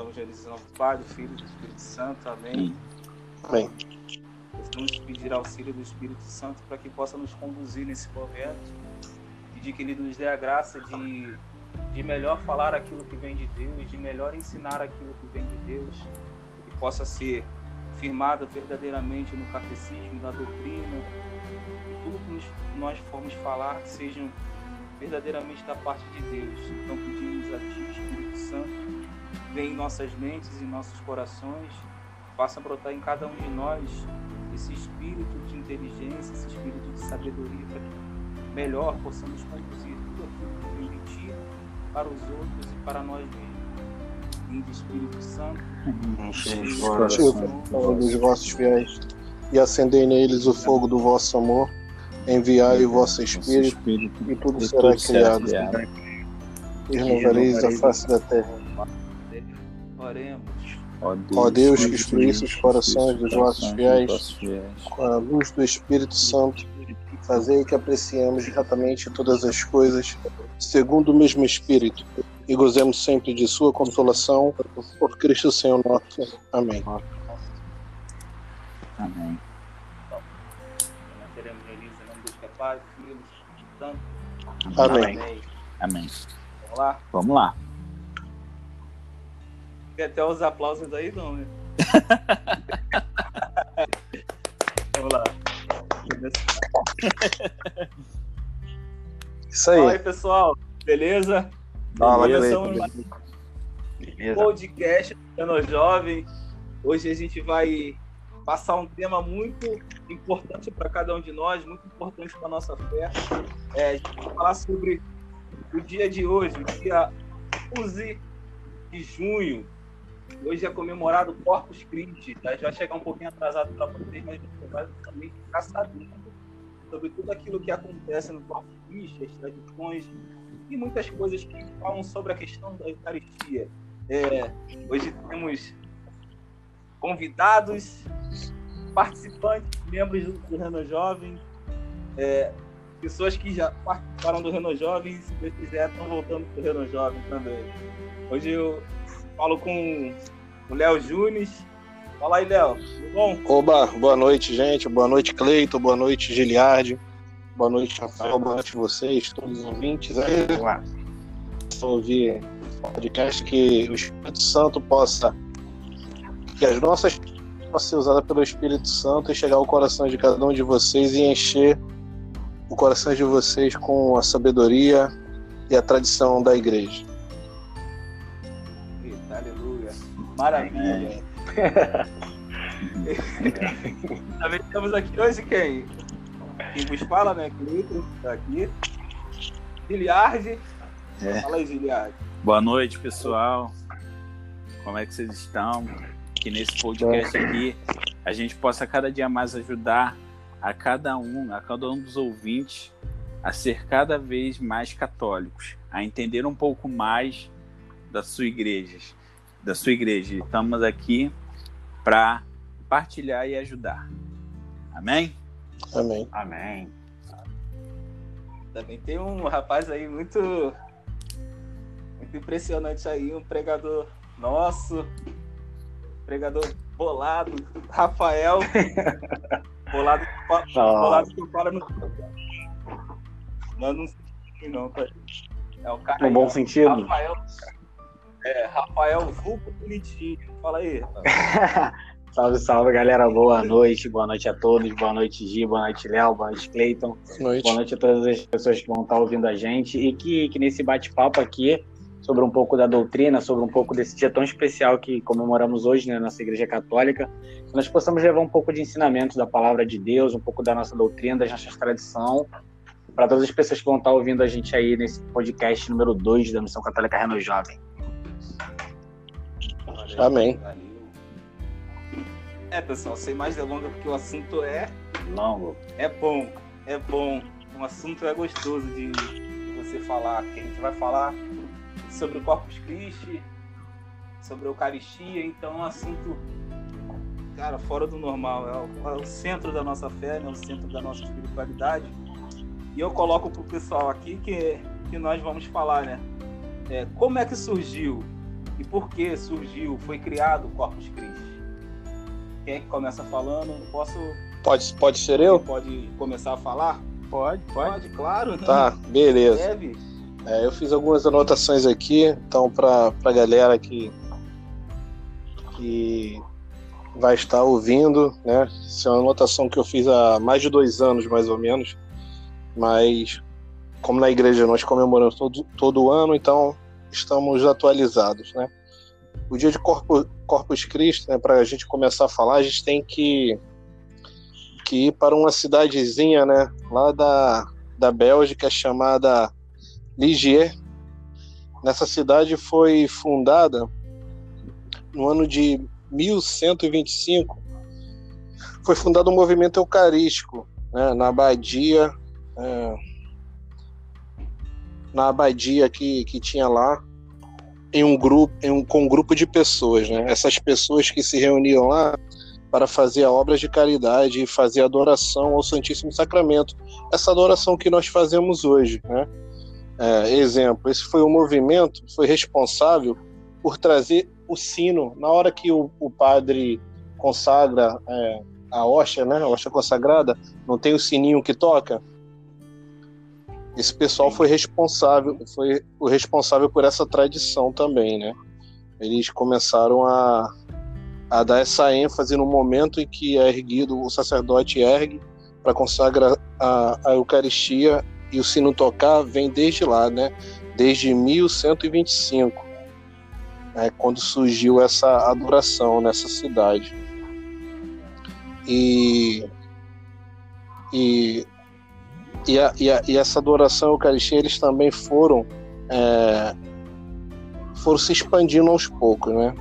estamos reunidos em nome do Pai, do Filho e do Espírito Santo. Amém. Amém. Vamos pedir auxílio do Espírito Santo para que possa nos conduzir nesse momento. Pedir que Ele nos dê a graça de, de melhor falar aquilo que vem de Deus, de melhor ensinar aquilo que vem de Deus, que possa ser firmada verdadeiramente no catecismo, na doutrina, e tudo que nós formos falar que sejam verdadeiramente da parte de Deus. Então pedimos a Ti, Espírito Santo, vem em nossas mentes e nossos corações, faça brotar em cada um de nós esse espírito de inteligência, esse espírito de sabedoria, para que melhor possamos conduzir tudo aquilo que vem de Ti para os outros e para nós mesmos. Vinde Espírito Santo, dos vossos fiéis e acendei neles o fogo do vosso amor. Enviai o vosso Espírito, e tudo será criado. E renovareis a face da terra. Oremos. Ó Deus, que instruísse os corações dos vossos fiéis com a luz do Espírito Santo, fazei que apreciemos diretamente todas as coisas segundo o mesmo Espírito e gozemos sempre de Sua consolação por Cristo Senhor nosso. Amém. Amém. Deus é e. Amém. Amém. Vamos lá. Vamos lá. Até os aplausos aí, não, né? Vamos lá. Isso Fala aí. aí, pessoal. Beleza? Fala, beleza. um podcast do Cano Jovem. Hoje a gente vai passar um tema muito importante para cada um de nós, muito importante para a nossa fé. É, a gente vai falar sobre o dia de hoje, o dia 11 de junho. Hoje é comemorado Corpus Christi. Tá? A gente vai chegar um pouquinho atrasado para vocês, mas você vai também ficar sabendo sobre tudo aquilo que acontece no Corpus Christi, as tradições e muitas coisas que falam sobre a questão da Eucaristia. É, hoje temos convidados, participantes, membros do, Reno Jovem, é, pessoas que já participaram do Reno Jovem e, se Deus quiser, estão voltando para o Reno Jovem também. Hoje eu falo com o Léo Júnior. Fala aí, Léo. Tudo bom? Oba, boa noite, gente. Boa noite, Cleito. Boa noite, Giliardi. Boa noite, Rafael. Boa noite a vocês, todos os ouvintes. Aí, vamos lá. Ouvir o podcast que o Espírito Santo possa. Que as nossas possam ser usadas pelo Espírito Santo e chegar ao coração de cada um de vocês e encher o coração de vocês com a sabedoria e a tradição da igreja. Maravilha. Também temos aqui hoje quem? Quem vos fala, né? Cleiton, tá aqui. Giliardi. É. Fala aí, Giliardi. Boa noite, pessoal. Como é que vocês estão? Que nesse podcast aqui a gente possa cada dia mais ajudar a cada um, a cada um dos ouvintes a ser cada vez mais católicos, a entender um pouco mais da sua igreja, da sua igreja. Estamos aqui para partilhar e ajudar. Amém? Amém. Amém. Também tem um rapaz aí muito, muito impressionante aí, um pregador nosso, pregador bolado, Rafael. bolado, bolado que fala no. Não, não sei não, tá? É o cara No aí, bom sentido. Rafael. É, Rafael Vulco Bonitinho. Fala aí, Rafael. Salve, salve, galera. Boa noite. Boa noite a todos. Boa noite, Gi. Boa noite, Léo. Boa noite, Cleiton. Boa noite. Boa noite a todas as pessoas que vão estar ouvindo a gente e que, que nesse bate-papo aqui sobre um pouco da doutrina, sobre um pouco desse dia tão especial que comemoramos hoje na nossa Igreja Católica, que nós possamos levar um pouco de ensinamento da palavra de Deus, um pouco da nossa doutrina, da nossa tradição, para todas as pessoas que vão estar ouvindo a gente aí nesse podcast número 2 da Missão Católica Reno Jovem. Valeu, Amém. valeu. É, pessoal, sem mais delongas, porque o assunto é Longo. É bom, é bom. Um assunto é gostoso de, você falar. Que a gente vai falar sobre o Corpus Christi, sobre a Eucaristia, então é um assunto, cara, fora do normal. É o, é o centro da nossa fé, né? o centro da nossa espiritualidade. E eu coloco pro pessoal aqui que, que nós vamos falar, né? É, como é que surgiu e por que surgiu, foi criado o Corpus Christi. Quem é que começa falando? Posso. Pode, pode ser eu? Pode começar a falar? Pode, pode. Pode, claro. Tá, beleza. Deve. É, eu fiz algumas anotações aqui, então, para a galera que, que vai estar ouvindo, né? Isso é uma anotação que eu fiz há mais de dois anos, mais ou menos, mas como na igreja nós comemoramos todo, todo ano, então estamos atualizados, né? O dia de Corpus, Corpus Christi, né, para a gente começar a falar, a gente tem que, que ir para uma cidadezinha, né, lá da, da Bélgica chamada Ligier. Nessa cidade foi fundada no ano de 1125. Foi fundado um movimento eucarístico né, na abadia, é, na abadia que, que tinha lá, em um grupo, em um, com um grupo de pessoas. Né? Essas pessoas que se reuniam lá para fazer obras de caridade e fazer adoração ao Santíssimo Sacramento. Essa adoração que nós fazemos hoje. Né? É, exemplo, esse foi o movimento, foi responsável por trazer o sino. Na hora que o, o padre consagra é, a hóstia, né, a hóstia consagrada, não tem o sininho que toca? Esse pessoal foi responsável, foi o responsável por essa tradição também, né? Eles começaram a, a dar essa ênfase no momento em que é erguido, o sacerdote ergue para consagrar a, a Eucaristia e o sino tocar vem desde lá, né? Desde 1125, né? quando surgiu essa adoração nessa cidade. E, e, e, a, e, a, e essa adoração Eucaristia, eles também foram é, foram se expandindo aos poucos, né?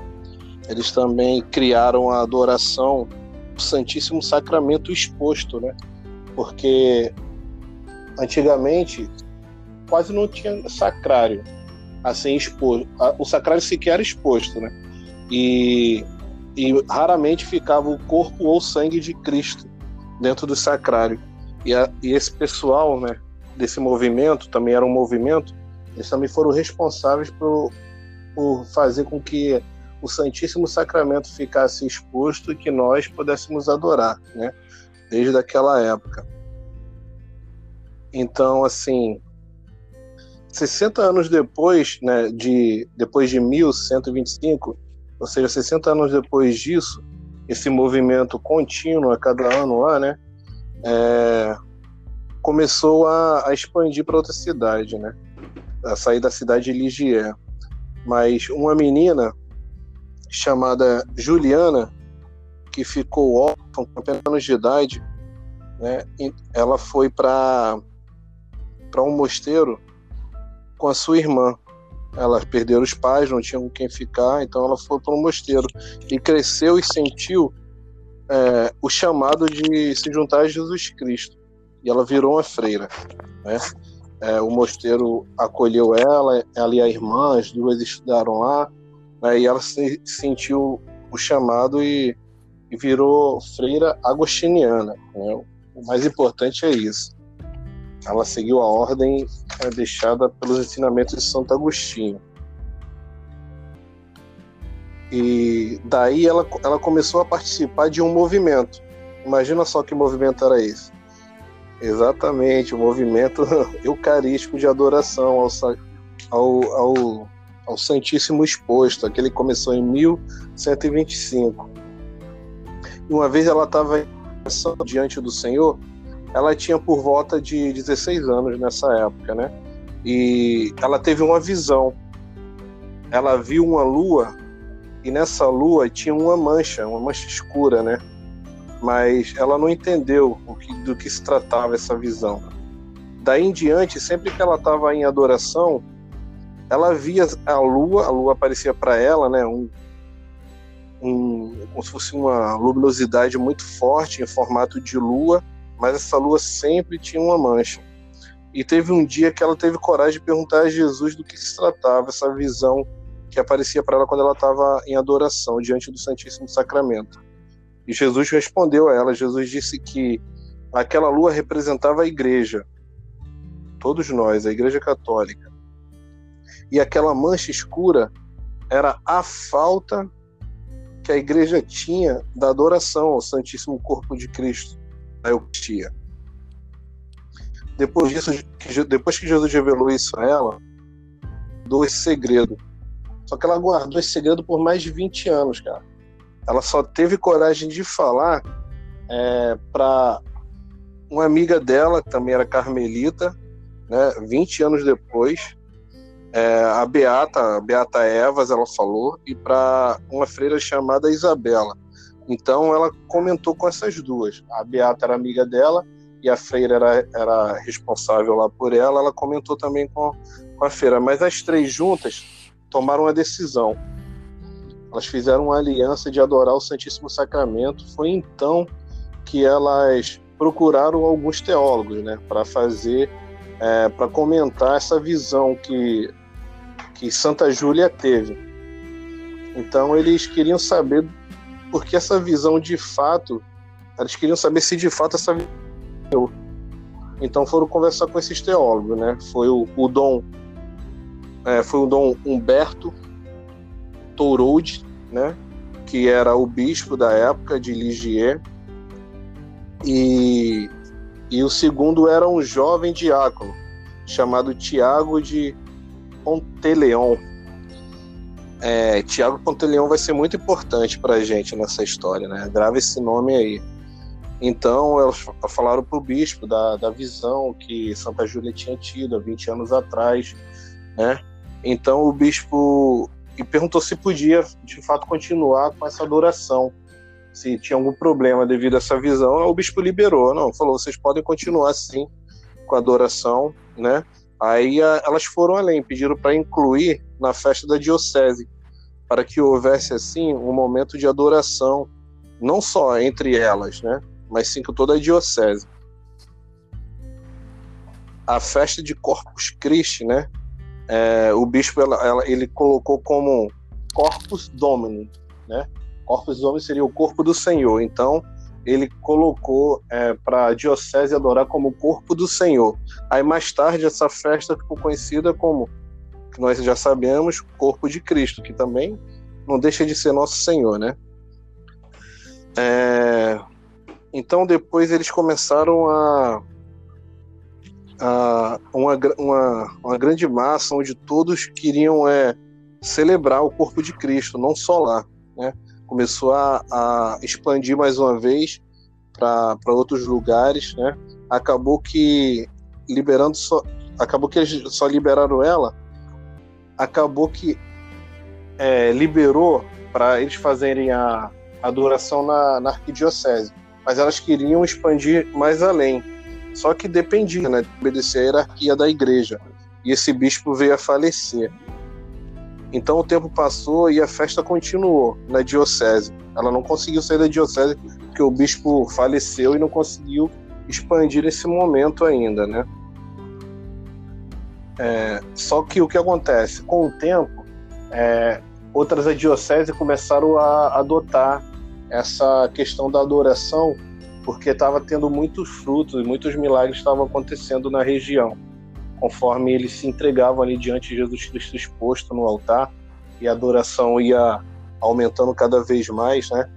Eles também criaram a adoração do Santíssimo Sacramento exposto, né? Porque antigamente quase não tinha sacrário assim exposto. O sacrário sequer era exposto, né? E, e raramente ficava o corpo ou sangue de Cristo dentro do sacrário. E, a, e esse pessoal, né, desse movimento, também era um movimento, eles também foram responsáveis por, por fazer com que o Santíssimo Sacramento ficasse exposto e que nós pudéssemos adorar, né? Desde aquela época. Então, assim, 60 anos depois, né, de, depois de 1125, ou seja, 60 anos depois disso, esse movimento contínuo a cada ano lá, né, é, começou a, a expandir para outra cidade, né, a sair da cidade de Ligier. Mas uma menina chamada Juliana, que ficou órfã com apenas anos de idade, né, ela foi para um mosteiro com a sua irmã. Elas perderam os pais, não tinham com quem ficar, então ela foi para um mosteiro e cresceu e sentiu é, o chamado de se juntar a Jesus Cristo. E ela virou uma freira. Né? É, o mosteiro acolheu ela, ela e a irmã, as duas estudaram lá, né? e ela se, sentiu o chamado e, e virou freira agostiniana. Né? O mais importante é isso. Ela seguiu a ordem é, deixada pelos ensinamentos de Santo Agostinho. E daí ela, ela começou a participar de um movimento. Imagina só que movimento era esse. Exatamente, o movimento eucarístico de adoração ao, ao, ao, ao Santíssimo Exposto. Aquele começou em 1125. E uma vez ela estava diante do Senhor ela tinha por volta de 16 anos nessa época, né? E ela teve uma visão. Ela viu uma lua e nessa lua tinha uma mancha, uma mancha escura, né? Mas ela não entendeu que, do que se tratava essa visão. Daí em diante, sempre que ela estava em adoração, ela via a lua, a lua aparecia para ela, né? Um, um, como se fosse uma luminosidade muito forte em formato de lua mas essa lua sempre tinha uma mancha. E teve um dia que ela teve coragem de perguntar a Jesus do que se tratava essa visão que aparecia para ela quando ela estava em adoração diante do Santíssimo Sacramento. E Jesus respondeu a ela. Jesus disse que aquela lua representava a igreja, todos nós, a igreja católica. E aquela mancha escura era a falta que a igreja tinha da adoração ao Santíssimo Corpo de Cristo, a Eucaristia. Depois disso, depois que Jesus revelou isso a ela, deu esse segredo. Só que ela guardou esse segredo por mais de 20 anos, cara. Ela só teve coragem de falar é, para uma amiga dela, que também era carmelita, né, 20 anos depois, é, a Beata, a Beata Evas, ela falou, e para uma freira chamada Isabela. Então ela comentou com essas duas. A Beata era amiga dela e a freira era, era responsável lá por ela. Ela comentou também com, com a freira. Mas as três juntas tomaram uma decisão. Elas fizeram uma aliança de adorar o Santíssimo Sacramento. Foi então que elas procuraram alguns teólogos, né, para fazer, é, para comentar essa visão que que Santa Júlia teve. Então eles queriam saber porque essa visão de fato, eles queriam saber se de fato essa visão. Então foram conversar com esses teólogos, né? Foi o, o Dom, é, foi o Dom Humberto Touroud, né? Que era o bispo da época de Ligier e, e o segundo era um jovem diácono chamado Tiago de Ponteleon. É, Tiago Ponteleon vai ser muito importante para a gente nessa história, né? Grava esse nome aí. Então, elas falaram para o bispo da, da visão que Santa Júlia tinha tido há 20 anos atrás, né? Então, o bispo e perguntou se podia, de fato, continuar com essa adoração se tinha algum problema devido a essa visão, o bispo liberou, não, falou, vocês podem continuar assim com a adoração, né? Aí a, elas foram além, pediram para incluir na festa da diocese, para que houvesse assim um momento de adoração, não só entre elas, né? Mas sim com toda a diocese. A festa de Corpus Christi, né? É, o bispo ela, ela, ele colocou como Corpus Domini, né? Corpus Domini seria o corpo do Senhor. Então, ele colocou é, para a diocese adorar como corpo do Senhor. Aí mais tarde essa festa ficou conhecida como, nós já sabemos, corpo de Cristo, que também não deixa de ser nosso Senhor, né? É, então depois eles começaram a, a uma, uma, uma, grande massa onde todos queriam é, celebrar o corpo de Cristo, não só lá, né? começou a, a expandir mais uma vez para outros lugares, né? Acabou que liberando só, acabou que eles só liberaram ela, acabou que é, liberou para eles fazerem a adoração na, na arquidiocese, mas elas queriam expandir mais além. Só que dependia, né, de obedecer a hierarquia da igreja. E esse bispo veio a falecer. Então o tempo passou e a festa continuou na diocese. Ela não conseguiu sair da diocese porque o bispo faleceu e não conseguiu expandir esse momento ainda, né? É, só que o que acontece? Com o tempo, é, outras dioceses começaram a adotar essa questão da adoração porque estava tendo muitos frutos, muitos milagres estavam acontecendo na região conforme eles se entregavam ali diante de Jesus Cristo exposto no altar e a adoração ia aumentando cada vez mais, né?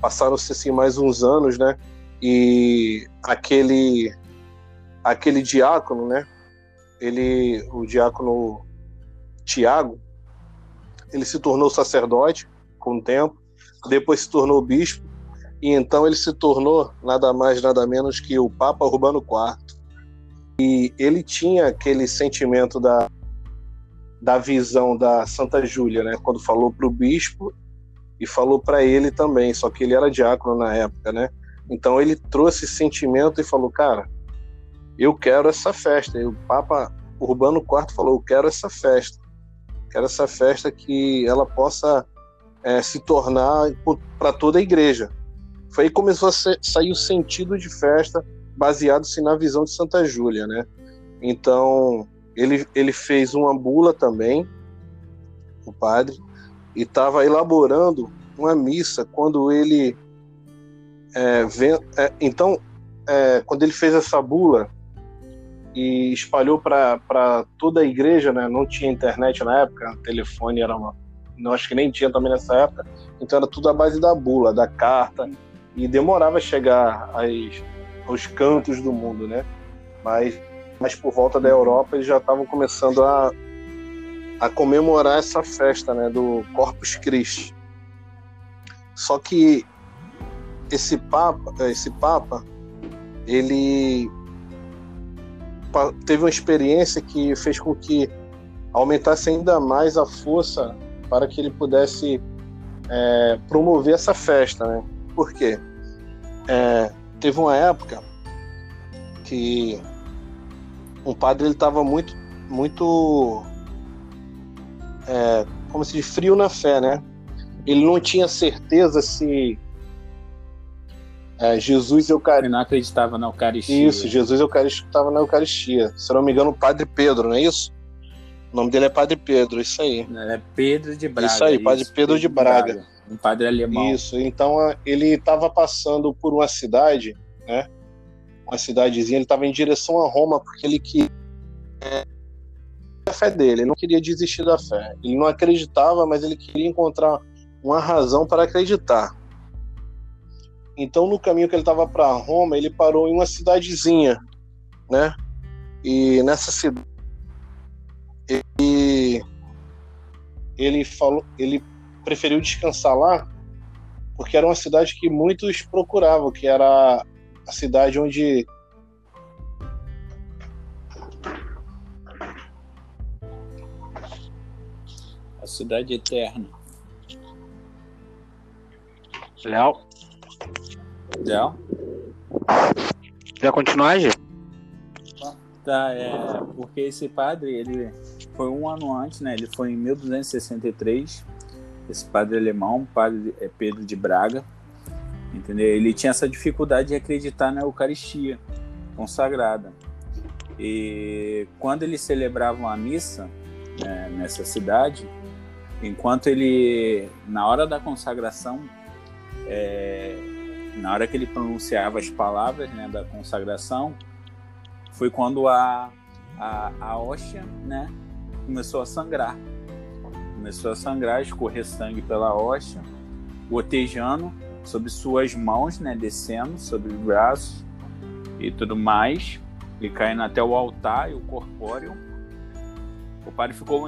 Passaram-se assim mais uns anos, né? E aquele aquele diácono, né? Ele, o diácono Tiago, ele se tornou sacerdote com o tempo, depois se tornou bispo e então ele se tornou nada mais nada menos que o Papa Urbano IV. E ele tinha aquele sentimento da, da visão da Santa Júlia, né? Quando falou para o bispo e falou para ele também, só que ele era diácono na época, né? Então ele trouxe esse sentimento e falou, cara, eu quero essa festa. E o Papa Urbano IV falou, eu quero essa festa. Quero essa festa que ela possa é, se tornar para toda a igreja. Foi aí que começou a ser, sair o sentido de festa baseado-se na visão de Santa Júlia, né? Então, ele, ele fez uma bula também, o padre, e estava elaborando uma missa quando ele é, vem, é, então é, quando ele fez essa bula e espalhou para toda a igreja, né? Não tinha internet na época, telefone era uma, não acho que nem tinha também nessa época. Então era tudo à base da bula, da carta e demorava a chegar às, aos cantos do mundo, né? Mas, mas por volta da Europa eles já estavam começando a, a comemorar essa festa, né? Do Corpus Christi. Só que esse papa, esse papa, ele teve uma experiência que fez com que aumentasse ainda mais a força para que ele pudesse é, promover essa festa, né? Por quê? É, teve uma época que um padre ele estava muito, muito, é, como se diz, frio na fé, né? Ele não tinha certeza se é, Jesus Eucaristia. Ele não acreditava na Eucaristia. Isso, Jesus Eucaristia estava na Eucaristia. Se não me engano, o Padre Pedro, não é isso? O nome dele é Padre Pedro, isso aí. É Pedro de Braga. Isso aí, Padre isso, Pedro, Pedro, de Braga. Braga. Um padre alemão. Isso, então ele estava passando por uma cidade, né? Uma cidadezinha, ele estava em direção a Roma porque ele queria a fé dele, ele não queria desistir da fé. Ele não acreditava, mas ele queria encontrar uma razão para acreditar. Então, no caminho que ele estava para Roma, ele parou em uma cidadezinha, né? E nessa cidade ele ele falou, ele preferiu descansar lá porque era uma cidade que muitos procuravam, que era a cidade onde a cidade eterna. Léo? Léo? Quer continuar, Gê? Tá, é, porque esse padre, ele foi um ano antes, né? Ele foi em 1263. Esse padre alemão, padre é Pedro de Braga, entendeu? Ele tinha essa dificuldade de acreditar na Eucaristia consagrada. E quando eles celebravam a missa né, nessa cidade, enquanto ele, na hora da consagração, é, na hora que ele pronunciava as palavras né, da consagração, foi quando a, a, a hóstia né, começou a sangrar. Começou a sangrar, escorrer sangue pela hóstia, gotejando sobre suas mãos, né, descendo sobre os braços e tudo mais, e caindo até o altar e o corpóreo. O padre ficou,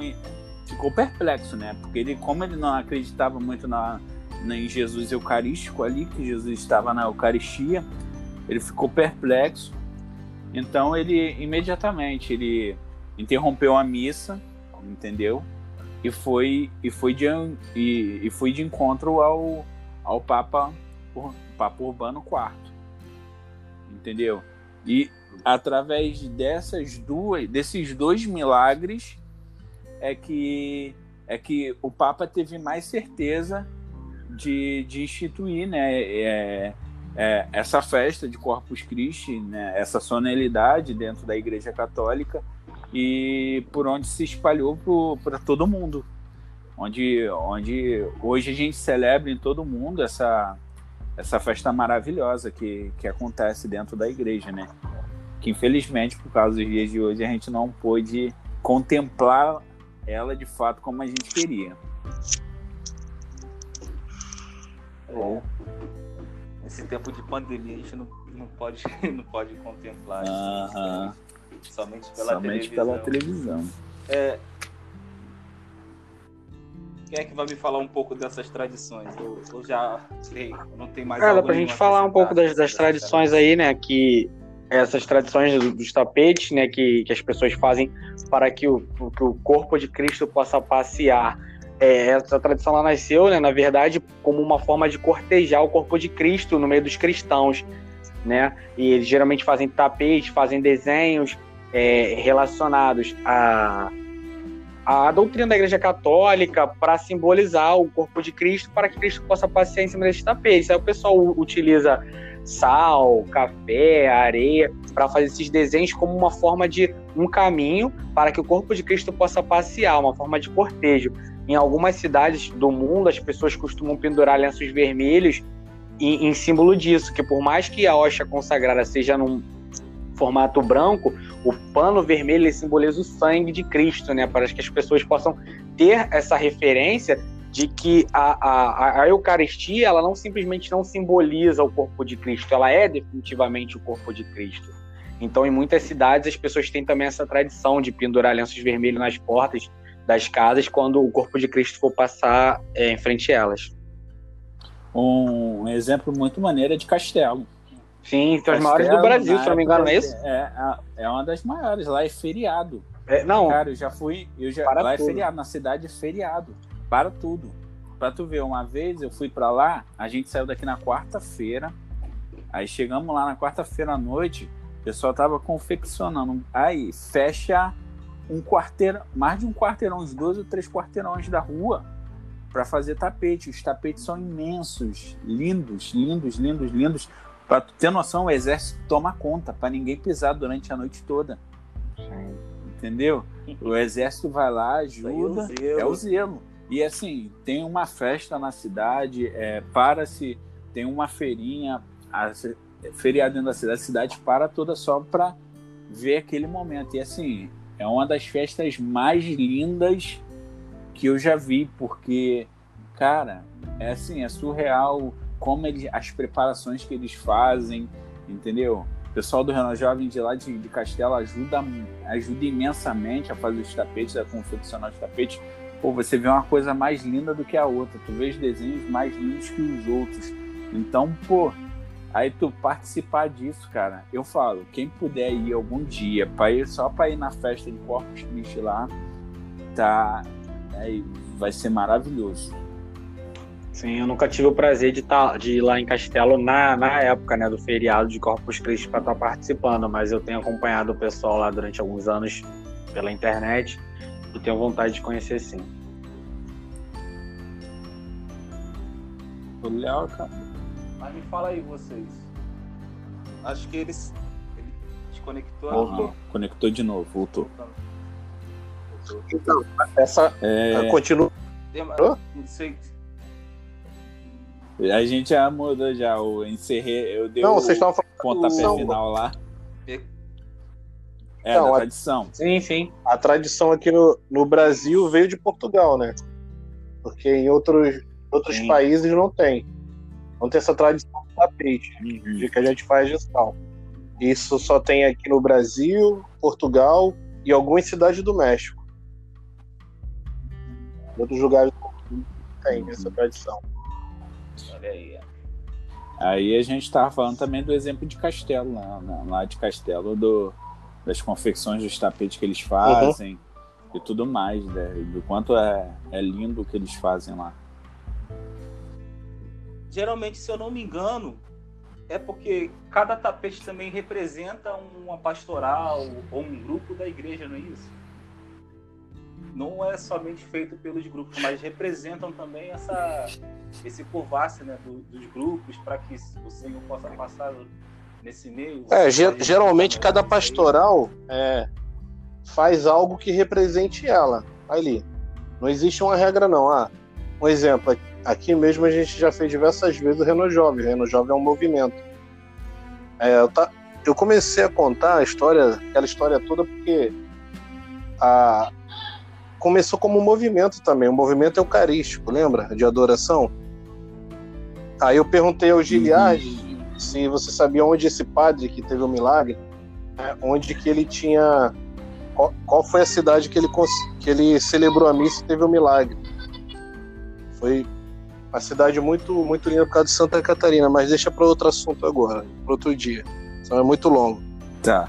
ficou perplexo, né? Porque ele, como ele não acreditava muito na, em Jesus Eucarístico ali, que Jesus estava na Eucaristia, ele ficou perplexo. Então ele imediatamente ele interrompeu a missa, entendeu? E foi e foi de e, e de encontro ao ao Papa Papa Urbano IV, entendeu? E através dessas duas desses dois milagres é que é que o Papa teve mais certeza de, de instituir né, é, é, essa festa de Corpus Christi, né, essa solenidade dentro da Igreja Católica e por onde se espalhou para todo mundo. Onde, onde hoje a gente celebra em todo mundo essa, essa festa maravilhosa que, que acontece dentro da igreja, né? Que infelizmente, por causa dos dias de hoje, a gente não pôde contemplar ela de fato como a gente queria. É. Nesse tempo de pandemia a gente não, não, pode, não pode contemplar uh somente pela somente televisão. Pela televisão. É, quem é que vai me falar um pouco dessas tradições? Eu, eu já sei, não tem mais Cara, pra gente falar um pouco das, das tradições aí, né? Que essas tradições dos tapetes, né? Que, que as pessoas fazem para que o, que o corpo de Cristo possa passear é, essa tradição lá nasceu, né, na verdade, como uma forma de cortejar o corpo de Cristo no meio dos cristãos, né? E eles geralmente fazem tapetes, fazem desenhos é, relacionados a a doutrina da Igreja Católica para simbolizar o corpo de Cristo, para que Cristo possa passear em cima desses tapetes. Aí o pessoal utiliza sal, café, areia para fazer esses desenhos como uma forma de um caminho para que o corpo de Cristo possa passear, uma forma de cortejo. Em algumas cidades do mundo, as pessoas costumam pendurar lenços vermelhos em, em símbolo disso, que por mais que a hóstia consagrada seja num, formato branco, o pano vermelho simboliza o sangue de Cristo, né? Para que as pessoas possam ter essa referência de que a, a, a Eucaristia ela não simplesmente não simboliza o corpo de Cristo, ela é definitivamente o corpo de Cristo. Então, em muitas cidades, as pessoas têm também essa tradição de pendurar lenços vermelhos nas portas das casas quando o corpo de Cristo for passar é, em frente a elas. Um exemplo muito maneiro é de Castelo. Sim, são as maiores do Brasil, se não me engano, é isso? É, é uma das maiores, lá é feriado. É, não. Cara, eu já fui, eu já, lá é tudo. é feriado, na cidade é feriado, para tudo. Pra tu ver, uma vez eu fui para lá, a gente saiu daqui na quarta-feira, aí chegamos lá na quarta-feira à noite, o pessoal tava confeccionando, aí fecha um quarteirão, mais de um quarteirão, uns dois ou três quarteirões da rua, para fazer tapete. Os tapetes são imensos, lindos, lindos, lindos, lindos. Para ter noção, o exército toma conta para ninguém pisar durante a noite toda. Entendeu? O exército vai lá, ajuda, é, é o zelo. E assim, tem uma festa na cidade, é, para-se, tem uma feirinha, a, feriado dentro da cidade, a cidade para toda só para ver aquele momento. E assim, é uma das festas mais lindas que eu já vi, porque, cara, é assim, é surreal como eles, as preparações que eles fazem, entendeu? O pessoal do Renan Jovem de lá de, de Castelo ajuda, ajuda imensamente a fazer os tapetes, a confeccionar os tapetes. Pô, você vê uma coisa mais linda do que a outra, tu vê os desenhos mais lindos que os outros. Então, pô, aí tu participar disso, cara, eu falo, quem puder ir algum dia, para ir, só para ir na festa de Corpus Christi lá, tá, Aí vai ser maravilhoso. Sim, eu nunca tive o prazer de, tá, de ir lá em Castelo na, na época né, do feriado de Corpus Christi para estar tá participando, mas eu tenho acompanhado o pessoal lá durante alguns anos pela internet e tenho vontade de conhecer sim. Legal, cara. Mas me fala aí vocês. Acho que eles. Ele desconectou. Voltou. Conectou de novo, voltou. Então, essa é... continua. Não sei. A gente já mudou já, o encerrei, eu dei não, o vocês estavam falando pontapé do... final lá. É, não, da tradição. A... Sim, sim. A tradição aqui no, no Brasil veio de Portugal, né? Porque em outros, outros países não tem. Não tem essa tradição do tapete, uhum. de que a gente faz gestão. Isso só tem aqui no Brasil, Portugal e algumas cidades do México. Outros lugares tem essa tradição. Olha aí. Aí a gente estava falando também do exemplo de Castelo, né? lá de Castelo, do, das confecções dos tapetes que eles fazem uhum. e tudo mais, né? do quanto é, é lindo o que eles fazem lá. Geralmente, se eu não me engano, é porque cada tapete também representa uma pastoral ou um grupo da igreja, não é isso? Não é somente feito pelos grupos, mas representam também essa, esse curvasse né, do, dos grupos para que o Senhor possa passar nesse meio. É, geralmente cada pastoral é, faz algo que represente ela ali. Não existe uma regra, não. Ah, um exemplo, aqui mesmo a gente já fez diversas vezes o Reno Jovem. O Reno Jovem é um movimento. É, eu, tá, eu comecei a contar a história, aquela história toda, porque a, começou como um movimento também, um movimento eucarístico, lembra? De adoração. Aí eu perguntei ao Giliard uhum. se você sabia onde esse padre que teve o um milagre, né, onde que ele tinha. Qual, qual, foi a cidade que ele, que ele celebrou a missa e teve o um milagre? Foi uma cidade muito, muito linda por causa de Santa Catarina, mas deixa para outro assunto agora, para outro dia. Senão é muito longo. Tá.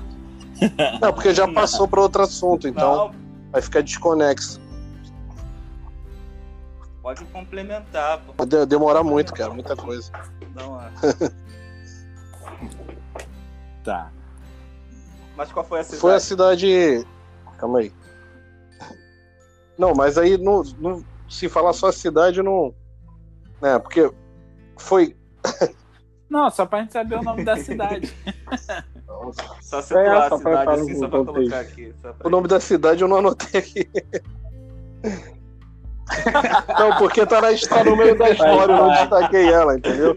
Não, porque já passou para outro assunto, então. Não vai ficar desconexo. Pode complementar. Pô. Pode demorar muito, cara, muita coisa. Não, é. tá. Mas qual foi a cidade? Foi a cidade. Calma aí. Não, mas aí não, não, se falar só a cidade, não. Né, porque foi. Não, só pra gente saber o nome da cidade. Só situar é, a cidade assim, só pra colocar aqui. O nome da cidade eu não anotei aqui. não, porque tá, na, tá no meio da história, eu não destaquei ela, entendeu?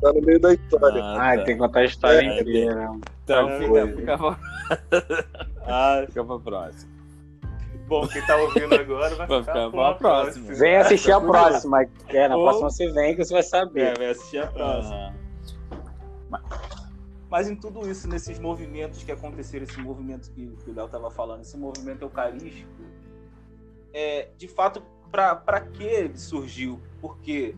Tá no meio da história. Ah, tá. tem que contar a história É, inteira. né? Então, Ah, fica, fica, pra... Ah, fica pra próxima. bom, quem tá ouvindo agora vai, Vai ficar ficar pra pra próxima. Vem assistir a próxima. É, na Ou- próxima você vem que você vai É, saber. vai assistir a próxima. Ah, Mas em tudo isso, nesses movimentos que aconteceram, esse movimento que, que o Léo estava falando, esse movimento eucarístico, é, de fato, para que ele surgiu? Porque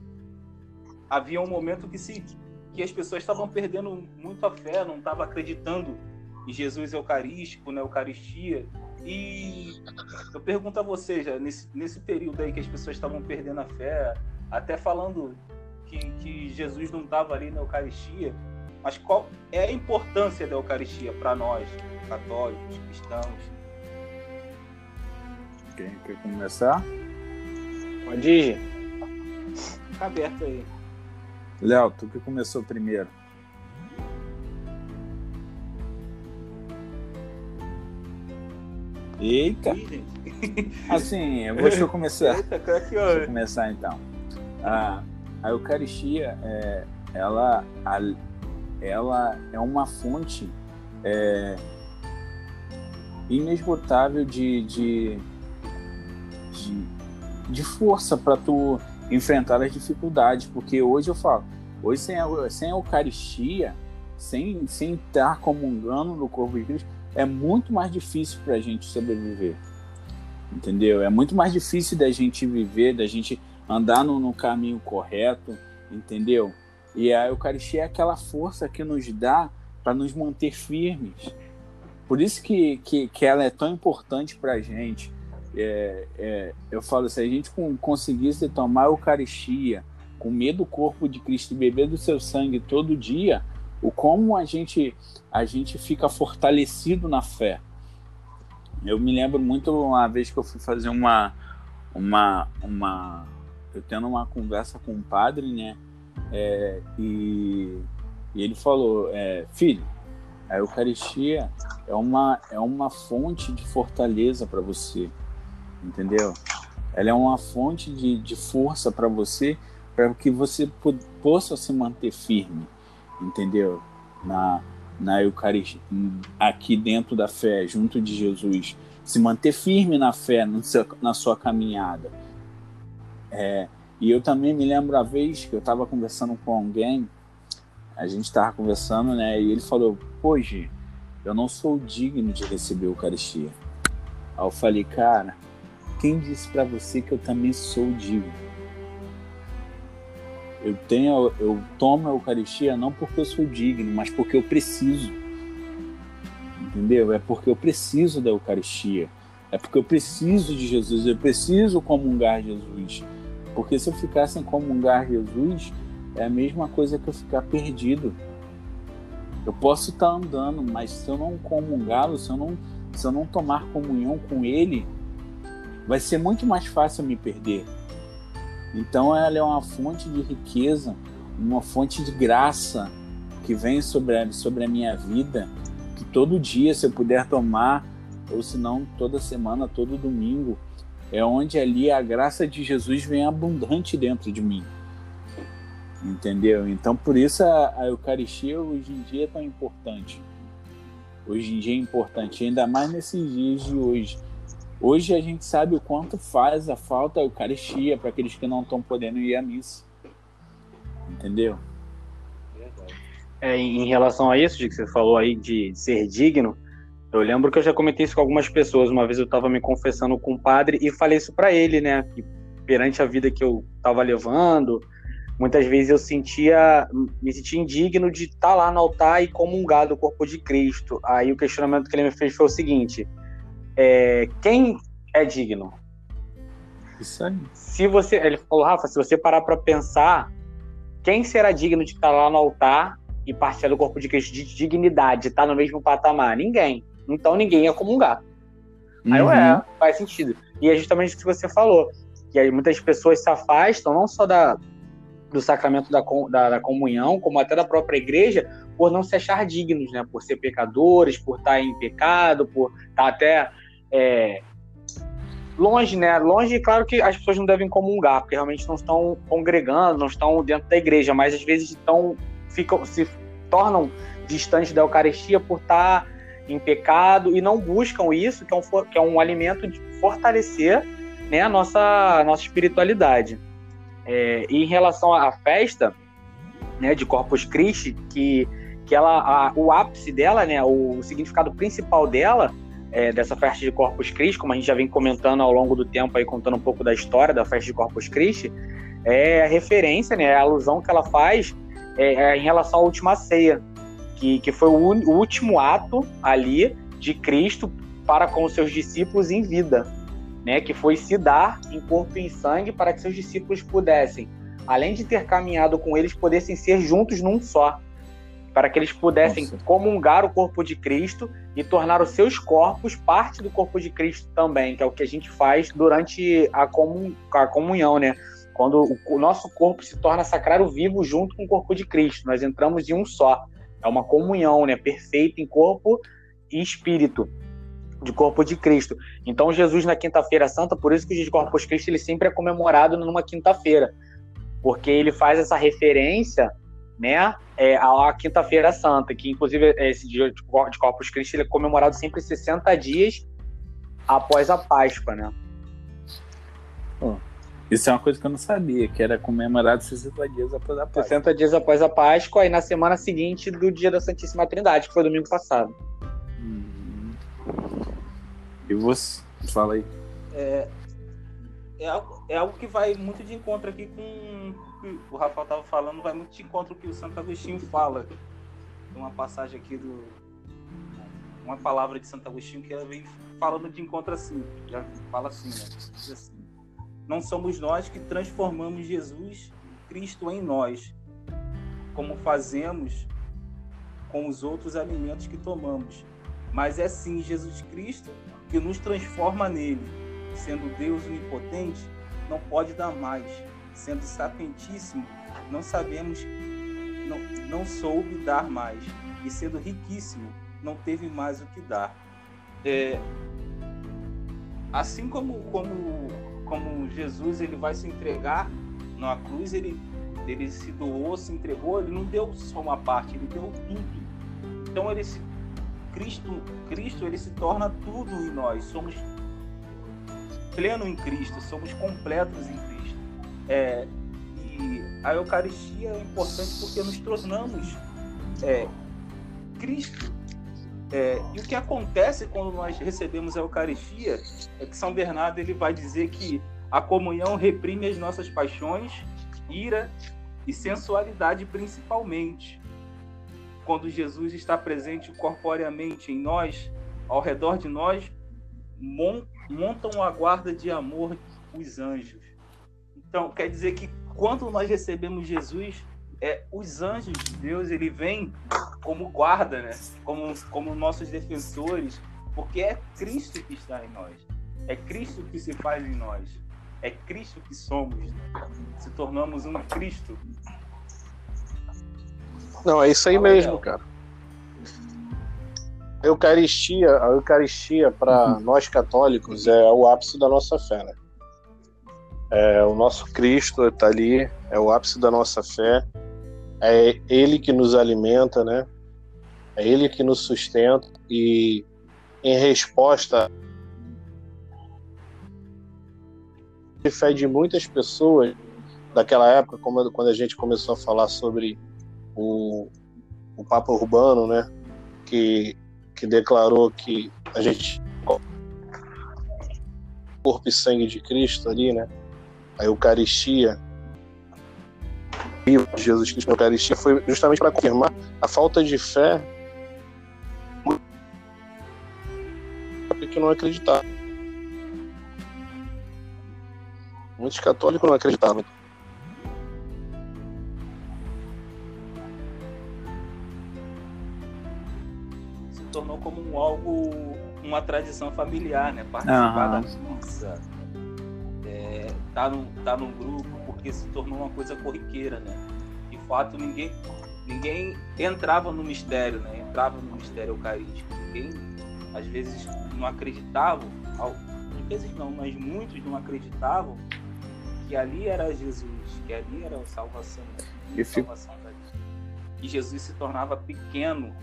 havia um momento que, se, que as pessoas estavam perdendo muito a fé, não estavam acreditando em Jesus eucarístico, na Eucaristia. E eu pergunto a vocês, nesse, nesse período aí que as pessoas estavam perdendo a fé, até falando que, que Jesus não estava ali na Eucaristia, mas qual é a importância da Eucaristia para nós, católicos, cristãos? quem quer começar? Pode ir. Fica aberto aí. Léo, tu que começou primeiro. Eita, assim, eu vou deixa eu começar. Eita, Deixa eu começar então. A, a Eucaristia, é, ela, a- ela é uma fonte é, inesgotável de, de, de, de força para tu enfrentar as dificuldades, porque hoje eu falo, hoje sem a, sem a Eucaristia, sem, sem estar comungando no corpo de Cristo, é muito mais difícil para a gente sobreviver entendeu? É muito mais difícil da gente viver, da gente andar no, no caminho correto, entendeu? E a Eucaristia é aquela força que nos dá para nos manter firmes. Por isso que, que, que ela é tão importante para a gente. É, é, eu falo, se a gente con- conseguisse tomar a Eucaristia, comer do corpo de Cristo e beber do seu sangue todo dia, o como a gente, a gente fica fortalecido na fé. Eu me lembro muito uma vez que eu fui fazer uma uma uma eu tendo uma conversa com um padre, né? É, e, e ele falou, é, filho, a Eucaristia é uma é uma fonte de fortaleza para você, entendeu? Ela é uma fonte de, de força para você, para que você po- possa se manter firme, entendeu? Na na Eucaristia, aqui dentro da fé, junto de Jesus, se manter firme na fé, no seu- na sua caminhada. É, e eu também me lembro a vez que eu estava conversando com alguém, a gente estava conversando, né? E ele falou: Gi, eu não sou digno de receber a Eucaristia. Aí eu falei: Cara, quem disse para você que eu também sou digno? Eu tenho, eu tomo a Eucaristia não porque eu sou digno, mas porque eu preciso. Entendeu? É porque eu preciso da Eucaristia. É porque eu preciso de Jesus, eu preciso comungar Jesus. Porque se eu ficar sem comungar Jesus, é a mesma coisa que eu ficar perdido. Eu posso estar andando, mas se eu não comungá-lo, se eu não, se eu não tomar comunhão com Ele, vai ser muito mais fácil me perder. Então ela é uma fonte de riqueza, uma fonte de graça que vem sobre a, sobre a minha vida, que todo dia, se eu puder tomar, ou se não, toda semana, todo domingo, é onde ali a graça de Jesus vem abundante dentro de mim. Entendeu? Então por isso a, a Eucaristia hoje em dia é tão importante. Hoje em dia é importante, ainda mais nesses dias de hoje. Hoje a gente sabe o quanto faz a falta a Eucaristia para aqueles que não estão podendo ir à missa. Entendeu? É, em relação a isso, que você falou aí de ser digno, eu lembro que eu já comentei isso com algumas pessoas. Uma vez eu estava me confessando com um padre e falei isso para ele, né? Que perante a vida que eu estava levando, muitas vezes eu sentia, me sentia indigno de estar lá no altar e comungar do corpo de Cristo. Aí o questionamento que ele me fez foi o seguinte: é, quem é digno? Isso aí. se você, ele falou, Rafa, se você parar para pensar, quem será digno de estar lá no altar e partilhar do corpo de Cristo de dignidade, de estar no mesmo patamar? Ninguém. Então ninguém ia comungar. Aí eu, Uhum. é, faz sentido. E é justamente isso que você falou, que aí muitas pessoas se afastam não só da, do sacramento da, da, da comunhão, como até da própria igreja, por não se achar dignos, né? Por ser pecadores, por estar em pecado, por estar até é, longe, né? Longe, claro que as pessoas não devem comungar, porque realmente não estão congregando, não estão dentro da igreja, mas às vezes estão ficam, se tornam distantes da Eucaristia por estar em pecado e não buscam isso, que é um, que é um alimento de fortalecer né, a nossa, nossa espiritualidade. É, e em relação à festa né, de Corpus Christi, que, que ela, a, o ápice dela, né, o significado principal dela, é, dessa festa de Corpus Christi, como a gente já vem comentando ao longo do tempo, aí, contando um pouco da história da festa de Corpus Christi, é a referência, né, a alusão que ela faz é, é em relação à última ceia, que, que foi o, o último ato ali de Cristo para com os seus discípulos em vida né, que foi se dar em corpo e em sangue para que seus discípulos pudessem, além de ter caminhado com eles, pudessem ser juntos num só, para que eles pudessem Nossa. comungar o corpo de Cristo e tornar os seus corpos parte do corpo de Cristo também, que é o que a gente faz durante a, comun a comunhão, né? Quando o nosso corpo se torna sacrário vivo junto com o corpo de Cristo, nós entramos em um só. É uma comunhão, né? Perfeita em corpo e espírito de corpo de Cristo. Então Jesus na quinta-feira santa, por isso que o dia de Corpus Christi ele sempre é comemorado numa quinta-feira, porque ele faz essa referência, né, é, à quinta-feira santa, que inclusive esse dia de Corpus Christi ele é comemorado sempre 60 dias após a Páscoa, né? Isso é uma coisa que eu não sabia, que era comemorado 60 dias após a Páscoa. 60 dias após a Páscoa e na semana seguinte do dia da Santíssima Trindade, que foi domingo passado. E você? Fala aí. É, é, algo, é algo que vai muito de encontro aqui com o que o Rafael estava falando, vai muito de encontro com o que o Santo Agostinho fala. Tem uma passagem aqui do. Uma palavra de Santo Agostinho que vem falando de encontro assim. Já fala assim, né? Diz assim. Não somos nós que transformamos Jesus Cristo em nós, como fazemos com os outros alimentos que tomamos, mas é sim Jesus Cristo que nos transforma nele. Sendo Deus onipotente, não pode dar mais. Sendo sapientíssimo, não sabemos, não, não soube dar mais. E sendo riquíssimo, não teve mais o que dar. É, assim como, como, como Jesus ele vai se entregar na cruz, ele, ele se doou, se entregou, ele não deu só uma parte, ele deu tudo. Então ele se Cristo, Cristo ele se torna tudo em nós. Somos pleno em Cristo, somos completos em Cristo. É, e a Eucaristia é importante porque nos tornamos é, Cristo. É, e o que acontece quando nós recebemos a Eucaristia é que São Bernardo ele vai dizer que a comunhão reprime as nossas paixões, ira e sensualidade principalmente quando Jesus está presente corporeamente em nós, ao redor de nós, montam a guarda de amor os anjos. Então, quer dizer que quando nós recebemos Jesus, é, os anjos de Deus, ele vem como guarda, né? como, como nossos defensores, porque é Cristo que está em nós. É Cristo que se faz em nós. É Cristo que somos. Se tornamos um Cristo não, é isso aí Fala mesmo, cara. A Eucaristia, a Eucaristia para uhum. nós católicos é o ápice da nossa fé, né? É, o nosso Cristo está ali, é o ápice da nossa fé. É Ele que nos alimenta, né? É Ele que nos sustenta e em resposta à fé de muitas pessoas daquela época, como quando a gente começou a falar sobre o, o Papa Urbano, né, que, que declarou que a gente corpo e sangue de Cristo ali, né, a Eucaristia de Jesus Cristo na Eucaristia foi justamente para confirmar a falta de fé que não acreditava. Muitos católicos não acreditavam. tornou como um algo, uma tradição familiar, né? Participar uhum. da missa, é, tá, no, tá num grupo, porque se tornou uma coisa corriqueira, né? De fato, ninguém, ninguém entrava no mistério, né? Entrava no mistério eucarístico. Ninguém, às vezes, não acreditava, às vezes não, mas muitos não acreditavam que ali era Jesus, que ali era a salvação, a salvação da que Jesus se tornava pequeno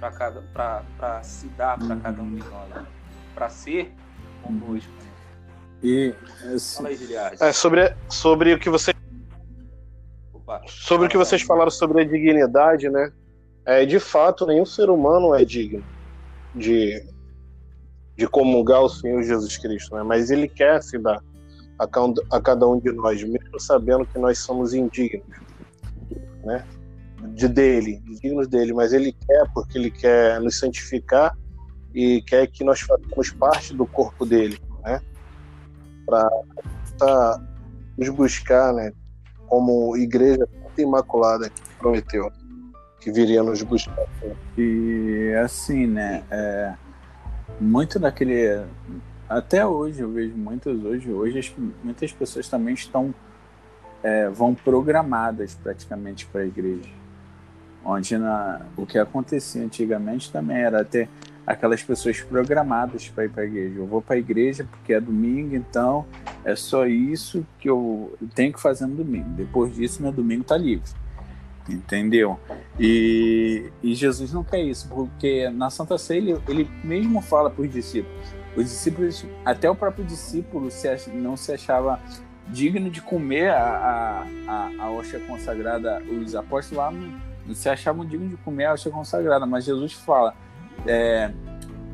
para cada para se dar para cada um de nós, né? para ser conosco. E Fala aí, Giliard. É, sobre, sobre o que você Opa. sobre o que vocês falaram sobre a dignidade, né? É, de fato, nenhum ser humano é digno de, de comungar o Senhor Jesus Cristo, né? Mas Ele quer se dar a, a cada um de nós, mesmo sabendo que nós somos indignos, né? De dele, dignos dele, mas Ele quer porque Ele quer nos santificar e quer que nós façamos parte do corpo dele, né? Para nos buscar, né? Como igreja imaculada que prometeu que viria nos buscar. E assim, né? é, muito daquele. Até hoje, eu vejo muitas hoje. Hoje as- muitas pessoas também estão. é, vão programadas praticamente para a igreja. Onde na, o que acontecia antigamente também era ter aquelas pessoas programadas para ir para a igreja. Eu vou para a igreja porque é domingo, então é só isso que eu tenho que fazer no domingo. Depois disso, meu domingo está livre. Entendeu? E, e Jesus não quer isso, porque na Santa Ceia ele, ele mesmo fala para os discípulos. Os discípulos, até o próprio discípulo se ach- não se achava digno de comer a, a, a, hóstia consagrada. Os apóstolos lá não, não se achavam dignos de comer a hóstia consagrada, mas Jesus fala: é,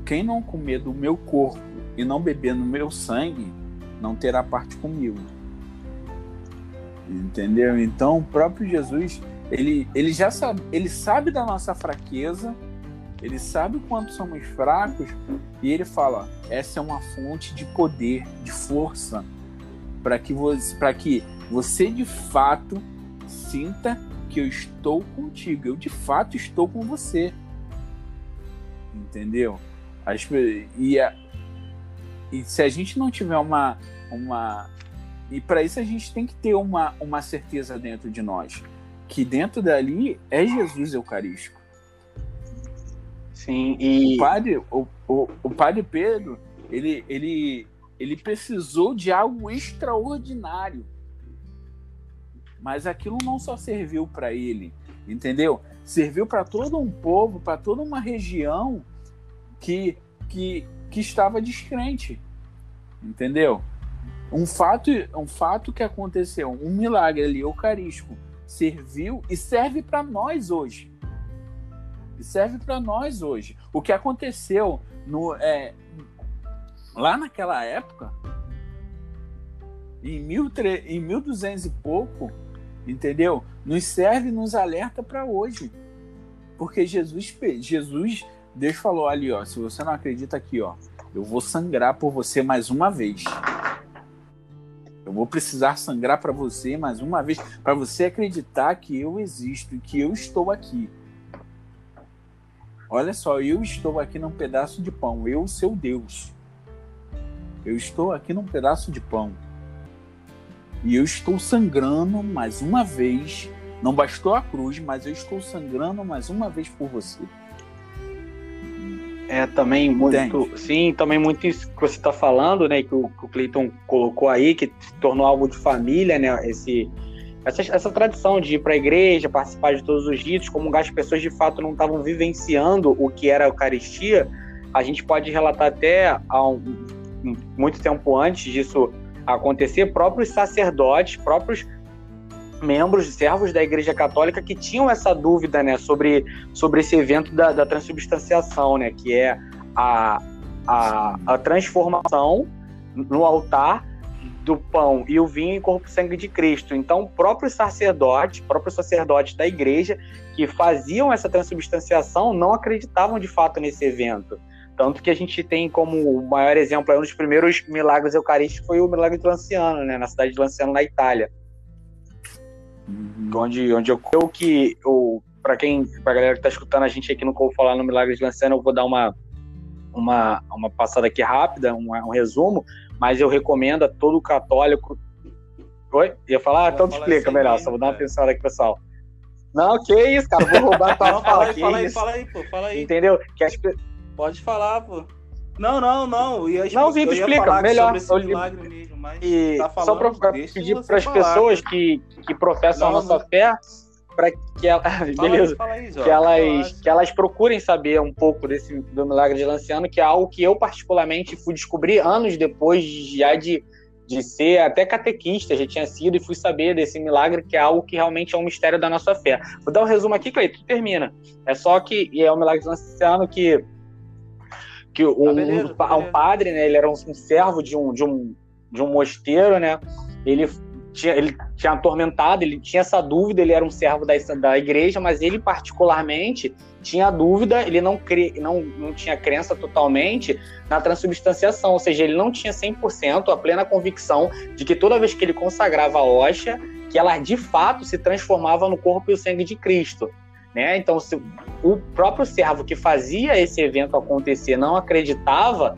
quem não comer do meu corpo e não beber no meu sangue, não terá parte comigo. Entendeu? Então, o próprio Jesus, ele, ele já sabe, ele sabe da nossa fraqueza, ele sabe o quanto somos fracos, e ele fala: essa é uma fonte de poder, de força, para que, você, que você de fato sinta que eu estou contigo, eu de fato estou com você. Entendeu? As e, a- e se a gente não tiver uma. uma e para isso a gente tem que ter uma, uma certeza dentro de nós. Que dentro dali é Jesus Eucarístico. Sim, e O padre, o, o, o padre Pedro, ele, ele, ele precisou de algo extraordinário. Mas aquilo não só serviu para ele, entendeu? Serviu para todo um povo, para toda uma região que, que, que estava descrente, entendeu? Um fato, um fato que aconteceu, um milagre ali eucarístico, serviu e serve para nós hoje. E serve para nós hoje. O que aconteceu no, é, lá naquela época, em, mil, em 1200 e pouco, entendeu? Nos serve e nos alerta para hoje. Porque Jesus, Jesus, Deus falou ali, ó, se você não acredita aqui, ó, eu vou sangrar por você mais uma vez. Eu vou precisar sangrar para você mais uma vez, para você acreditar que eu existo e que eu estou aqui. Olha só, eu estou aqui num pedaço de pão, eu, seu Deus. Eu estou aqui num pedaço de pão. E eu estou sangrando mais uma vez. Não bastou a cruz, mas eu estou sangrando mais uma vez por você. É também muito. Entende? Sim, também muito isso que você está falando, né? Que o, que o Cleiton colocou aí, que se tornou algo de família, né? Esse, essa, essa tradição de ir para a igreja, participar de todos os ritos, como as pessoas de fato não estavam vivenciando o que era a Eucaristia, a gente pode relatar até há um- muito tempo antes disso acontecer, próprios sacerdotes, próprios membros, servos da Igreja Católica que tinham essa dúvida, né, sobre, sobre esse evento da, da transubstanciação, né, que é a, a, a transformação no altar do pão e o vinho em corpo e sangue de Cristo. Então, próprios sacerdotes, próprios sacerdotes da igreja que faziam essa transubstanciação não acreditavam de fato nesse evento. Tanto que a gente tem como o maior exemplo, um dos primeiros milagres eucarísticos foi o milagre de Lanciano, né, na cidade de Lanciano, na Itália onde, onde ocorreu que o para quem pra galera que tá escutando a gente aqui no Como Falar no Milagre de Lancena, eu vou dar uma uma, uma passada aqui rápida, um, um resumo, mas eu recomendo a todo católico. Oi? Ia falar? Vai então te falar explica melhor, mesmo, só vou dar uma cara. pensada aqui, pessoal. Não, que isso, cara, vou roubar tua Não, fala aí, que fala aí, fala aí, pô, fala aí. Entendeu? Que as, Pode falar, pô. Não, não, não. Eu Não, Vitor, explica, melhor. Eu mesmo, mas E tá só para pedir para as pessoas que, que professam Não, a nossa não. fé, para que ela, beleza, aí, que elas que elas procurem saber um pouco desse do milagre de Lanciano, que é algo que eu particularmente fui descobrir anos depois já de de ser até catequista, já tinha sido, e fui saber desse milagre, que é algo que realmente é um mistério da nossa fé. Vou dar um resumo aqui, Cleiton, termina. É só que é um milagre de Lanciano que que um, tá beleza, tá um, um, padre, né, ele era um, um servo de um, de um de um mosteiro, né? Ele tinha, ele tinha atormentado, ele tinha essa dúvida, ele era um servo da, da igreja, mas ele particularmente tinha dúvida, ele não, cre, não, não tinha crença totalmente na transubstanciação, ou seja, ele não tinha 100% a plena convicção de que toda vez que ele consagrava a hóstia, que ela de fato se transformava no corpo e o sangue de Cristo. Né? Então, se o próprio servo que fazia esse evento acontecer não acreditava,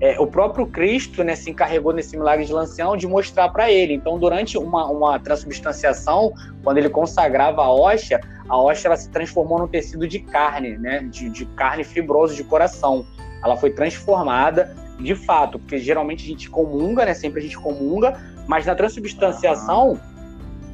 é, o próprio Cristo né, se encarregou nesse milagre de Lancião de mostrar para ele. Então, durante uma, uma transubstanciação, quando ele consagrava a hóstia, a hóstia ela se transformou num tecido de carne, né, de, de carne fibrosa de coração. Ela foi transformada de fato, porque geralmente a gente comunga, né, sempre a gente comunga, mas na transubstanciação,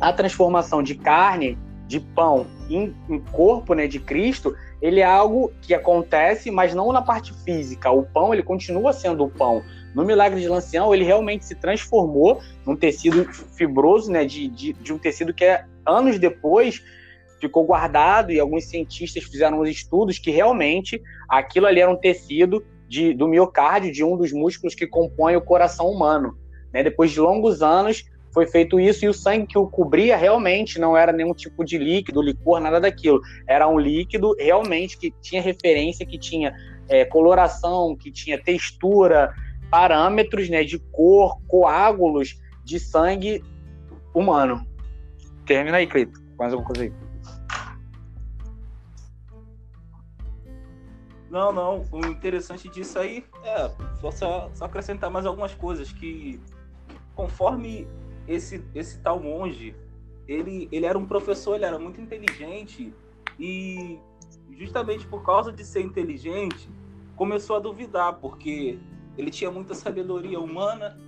a transformação de carne, de pão em, em corpo né, de Cristo, ele é algo que acontece, mas não na parte física. O pão, ele continua sendo o pão. No milagre de Lancião, ele realmente se transformou num tecido fibroso, né, de, de, de um tecido que é, anos depois ficou guardado e alguns cientistas fizeram uns estudos que realmente aquilo ali era um tecido de, do miocárdio, de um dos músculos que compõe o coração humano. Né? Depois de longos anos, foi feito isso e o sangue que o cobria realmente não era nenhum tipo de líquido, licor, nada daquilo. Era um líquido realmente que tinha referência, que tinha é, coloração, que tinha textura, parâmetros né, de cor, coágulos de sangue humano. Termina aí, Cleito. Mais alguma coisa aí. Não, não. O interessante disso aí é só, só acrescentar mais algumas coisas que conforme esse, esse tal monge, ele, ele era um professor, ele era muito inteligente e justamente por causa de ser inteligente, começou a duvidar, porque ele tinha muita sabedoria humana,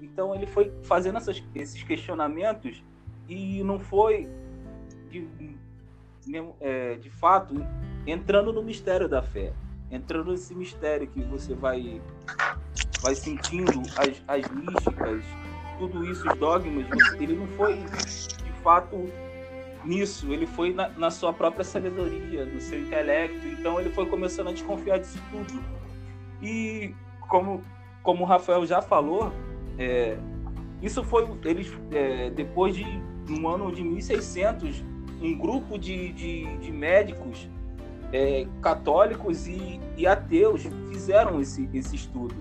então ele foi fazendo essas, esses questionamentos e não foi de, é, de fato entrando no mistério da fé, entrando nesse mistério que você vai vai sentindo as, as místicas, tudo isso, os dogmas, ele não foi de fato nisso, ele foi na, na, sua própria sabedoria, no seu intelecto, então ele foi começando a desconfiar disso tudo. E como, como o Rafael já falou, é, isso foi eles é, depois de no ano de 1600 um grupo de, de, de médicos é, católicos e, e, ateus fizeram esse, esse estudo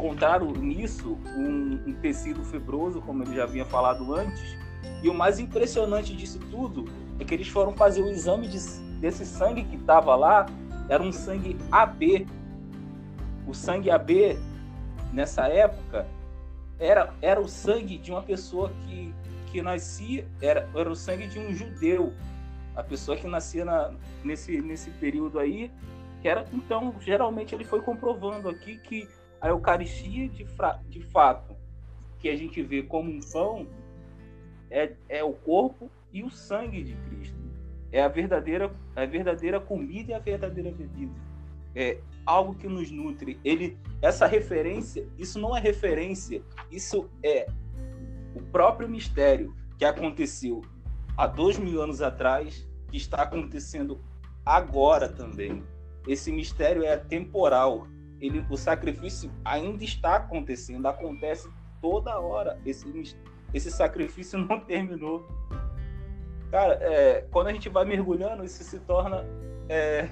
encontraram nisso um, um, tecido fibroso, como ele já havia falado antes. E o mais impressionante disso tudo é que eles foram fazer o exame de, desse sangue que estava lá, era um sangue AB. O sangue AB, nessa época, era, era o sangue de uma pessoa que, que nascia, era, era o sangue de um judeu. A pessoa que nascia na, nesse, nesse período aí, que era, então, geralmente ele foi comprovando aqui que a Eucaristia, de, de fato, que a gente vê como um pão, é, é o corpo e o sangue de Cristo. É a verdadeira, a verdadeira comida e a verdadeira bebida. É algo que nos nutre. Ele, essa referência, isso não é referência, isso é o próprio mistério que aconteceu há dois mil anos atrás, que está acontecendo agora também. Esse mistério é temporal, ele, o sacrifício ainda está acontecendo, acontece toda hora. Esse, esse sacrifício não terminou. Cara, é, quando a gente vai mergulhando, isso se torna é,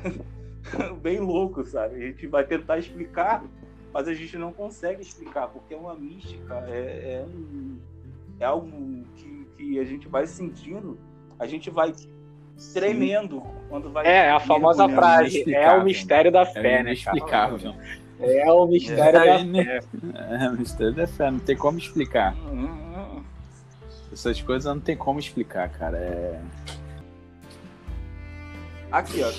bem louco, sabe? A gente vai tentar explicar, mas a gente não consegue explicar, porque é uma mística, é, é, um, é algo que, que a gente vai sentindo, a gente vai tremendo quando vai. É, a famosa frase, é o mistério da fé, é né? Inexplicável. É o mistério é, da fé. É o mistério da fé, não tem como explicar. Essas coisas não tem como explicar, cara. É... Aqui, ó.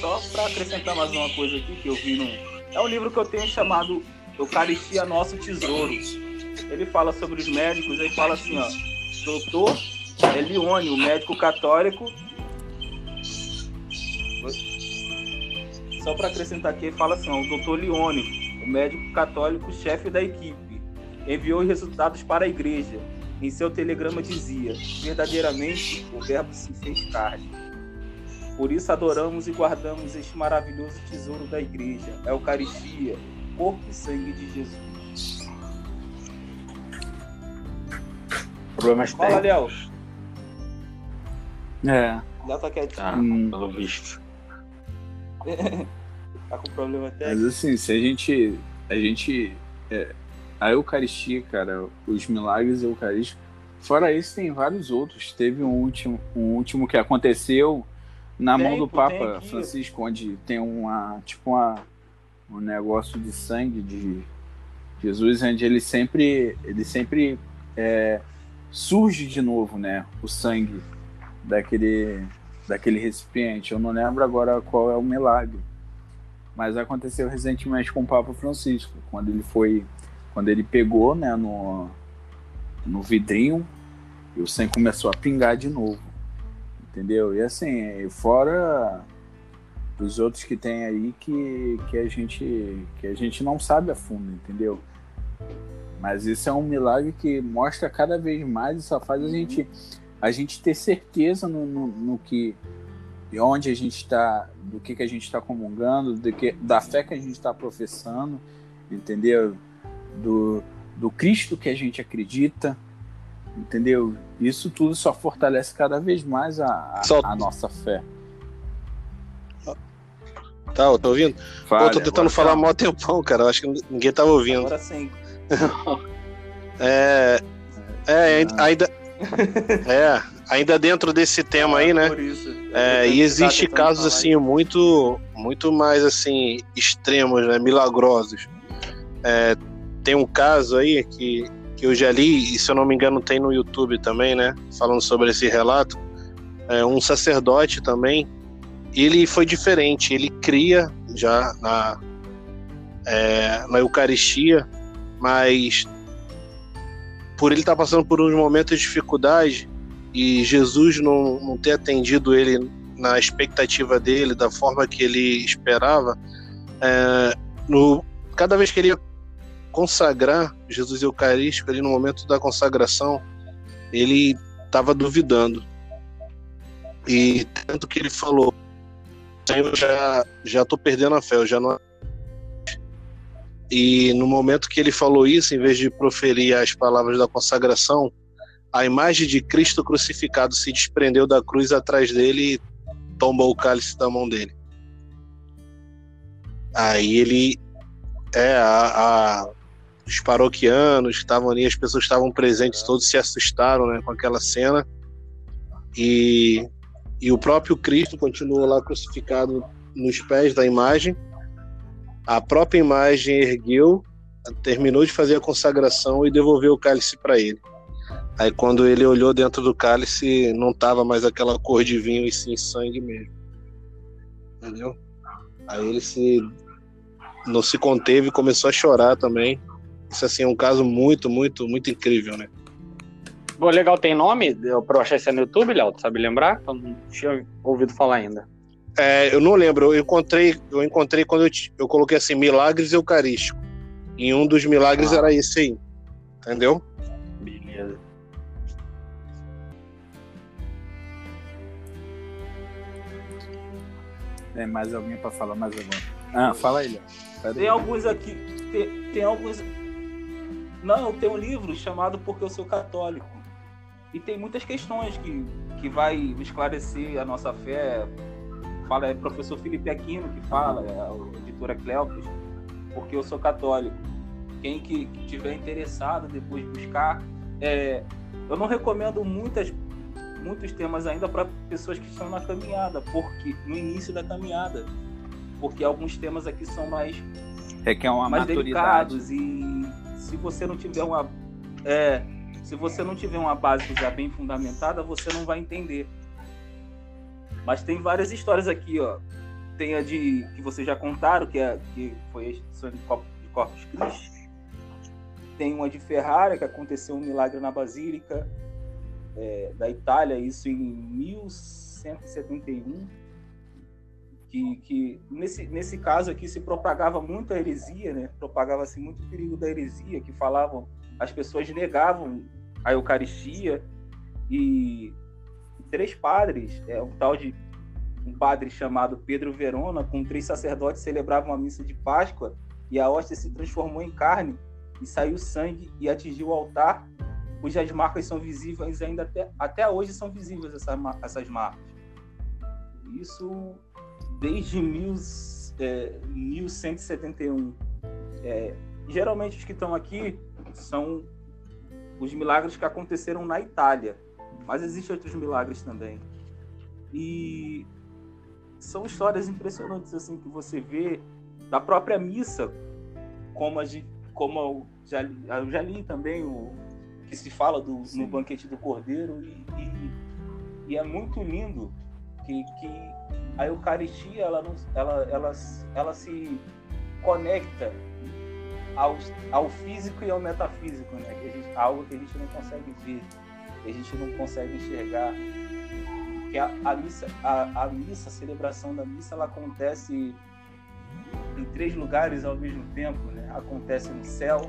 Só para acrescentar mais uma coisa aqui que eu vi no. É um livro que eu tenho chamado Eucaristia Nosso Tesouro. Ele fala sobre os médicos, aí fala assim, ó. Doutor Elione, o médico católico, só para acrescentar aqui, fala assim: ó, o doutor Leone, o médico católico chefe da equipe, enviou os resultados para a igreja. Em seu telegrama dizia: verdadeiramente o Verbo se fez carne. Por isso adoramos e guardamos este maravilhoso tesouro da igreja, a Eucaristia, corpo e sangue de Jesus. Problemas Fala, Léo. É. Léo tá quietinho. Hum. pelo visto. Tá com problema Mas técnico. assim, se a gente. A gente. é, a Eucaristia, cara, os milagres eucarísticos. Fora isso, tem vários outros. Teve um último, um último que aconteceu na Tem, mão do Papa. Francisco, onde tem uma. Tipo uma, um negócio de sangue de Jesus, onde ele sempre. Ele sempre é, surge de novo, né? O sangue daquele, daquele recipiente. Eu não lembro agora qual é o milagre. Mas aconteceu recentemente com o Papa Francisco, quando ele foi, quando ele pegou, né, no, no vidrinho e o sangue começou a pingar de novo, entendeu? E assim, fora os outros que tem aí que, que a gente que a gente não sabe a fundo, entendeu? Mas isso é um milagre que mostra cada vez mais e só faz a gente a gente ter certeza no, no, no que e onde a gente está, do que, que a gente está comungando, do que, da fé que a gente está professando, entendeu? Do, do Cristo que a gente acredita, entendeu? Isso tudo só fortalece cada vez mais a, a, Só- a nossa fé. Tá, eu tô ouvindo? Pô, eu tô tentando falar mal. mó tempão, cara. Eu acho que ninguém tava ouvindo. Agora sim. É. É, ainda- ainda. É, ainda dentro desse tema aí, né? É, e existe casos assim muito muito mais assim extremos, né, milagrosos. É, tem um caso aí que, que eu já li e se eu não me engano tem no YouTube também, né, falando sobre esse relato. É, um sacerdote também. Ele foi diferente. Ele cria já na é, na Eucaristia, mas por ele estar passando por uns momentos de dificuldade e Jesus não, não ter atendido ele na expectativa dele, da forma que ele esperava, é, no, cada vez que ele consagrar Jesus Eucarístico, ali no momento da consagração, ele estava duvidando. E tanto que ele falou: Senhor, já já estou perdendo a fé, eu já não. E no momento que ele falou isso, em vez de proferir as palavras da consagração, a imagem de Cristo crucificado se desprendeu da cruz atrás dele e tombou o cálice da mão dele. Aí ele é a, a- os paroquianos que estavam ali, as pessoas estavam presentes, todos se assustaram né, com aquela cena. E, e o próprio Cristo continuou lá crucificado nos pés da imagem. A própria imagem ergueu, terminou de fazer a consagração e devolveu o cálice para ele. Aí quando ele olhou dentro do cálice, não tava mais aquela cor de vinho e sim sangue mesmo. Entendeu? Aí ele se não se conteve e começou a chorar também. Isso assim é um caso muito, muito, muito incrível, né? Pô, legal, tem nome pra eu achar isso no YouTube, Léo? Tu sabe lembrar? Eu não tinha ouvido falar ainda. É, eu não lembro, eu encontrei, eu encontrei quando eu, eu coloquei assim, milagres eucarísticos. E um dos milagres Ah. era esse aí. Entendeu? Beleza. Tem mais alguém para falar mais alguma? Ah, fala aí, Léo. Tem alguns aqui. Tem, tem alguns. Não, tem um livro chamado Porque Eu Sou Católico. E tem muitas questões que, que vai esclarecer a nossa fé. Fala, é o professor Felipe Aquino que fala, é a editora Cleopes, Porque Eu Sou Católico. Quem que, que tiver interessado depois buscar. é, eu não recomendo muitas, muitos temas ainda para pessoas que estão na caminhada, porque no início da caminhada. Porque alguns temas aqui são mais Requer uma mais maturidade. delicados e se você não tiver uma é, se você não tiver uma base já bem fundamentada você não vai entender mas tem várias histórias aqui ó tem a de que vocês já contaram que é que foi a instituição de Corpus, Christi tem uma de Ferrara que aconteceu um milagre na Basílica é, da Itália isso em 1171 que que, nesse, nesse caso aqui se propagava muito a heresia, né? Propagava-se muito o perigo da heresia, que falavam, as pessoas negavam a Eucaristia e três padres, é um tal de um padre chamado Pedro Verona, com três sacerdotes celebravam a missa de Páscoa e a hóstia se transformou em carne e saiu sangue e atingiu o altar, cujas marcas são visíveis ainda até, até hoje são visíveis essas, marcas. Isso desde mil, é, 1171. É, geralmente os que estão aqui são os milagres que aconteceram na Itália, mas existem outros milagres também. E são histórias impressionantes assim que você vê da própria missa, como a gente, como eu já, eu já li também o que se fala do, no banquete do Cordeiro e, e, e, é muito lindo que, que a Eucaristia ela, ela, ela, ela se conecta ao, ao físico e ao metafísico, né? Que gente, algo que a gente não consegue ver, a gente não consegue enxergar. Que a, a missa, a, a missa, a celebração da missa, ela acontece em três lugares ao mesmo tempo, né? Acontece no céu,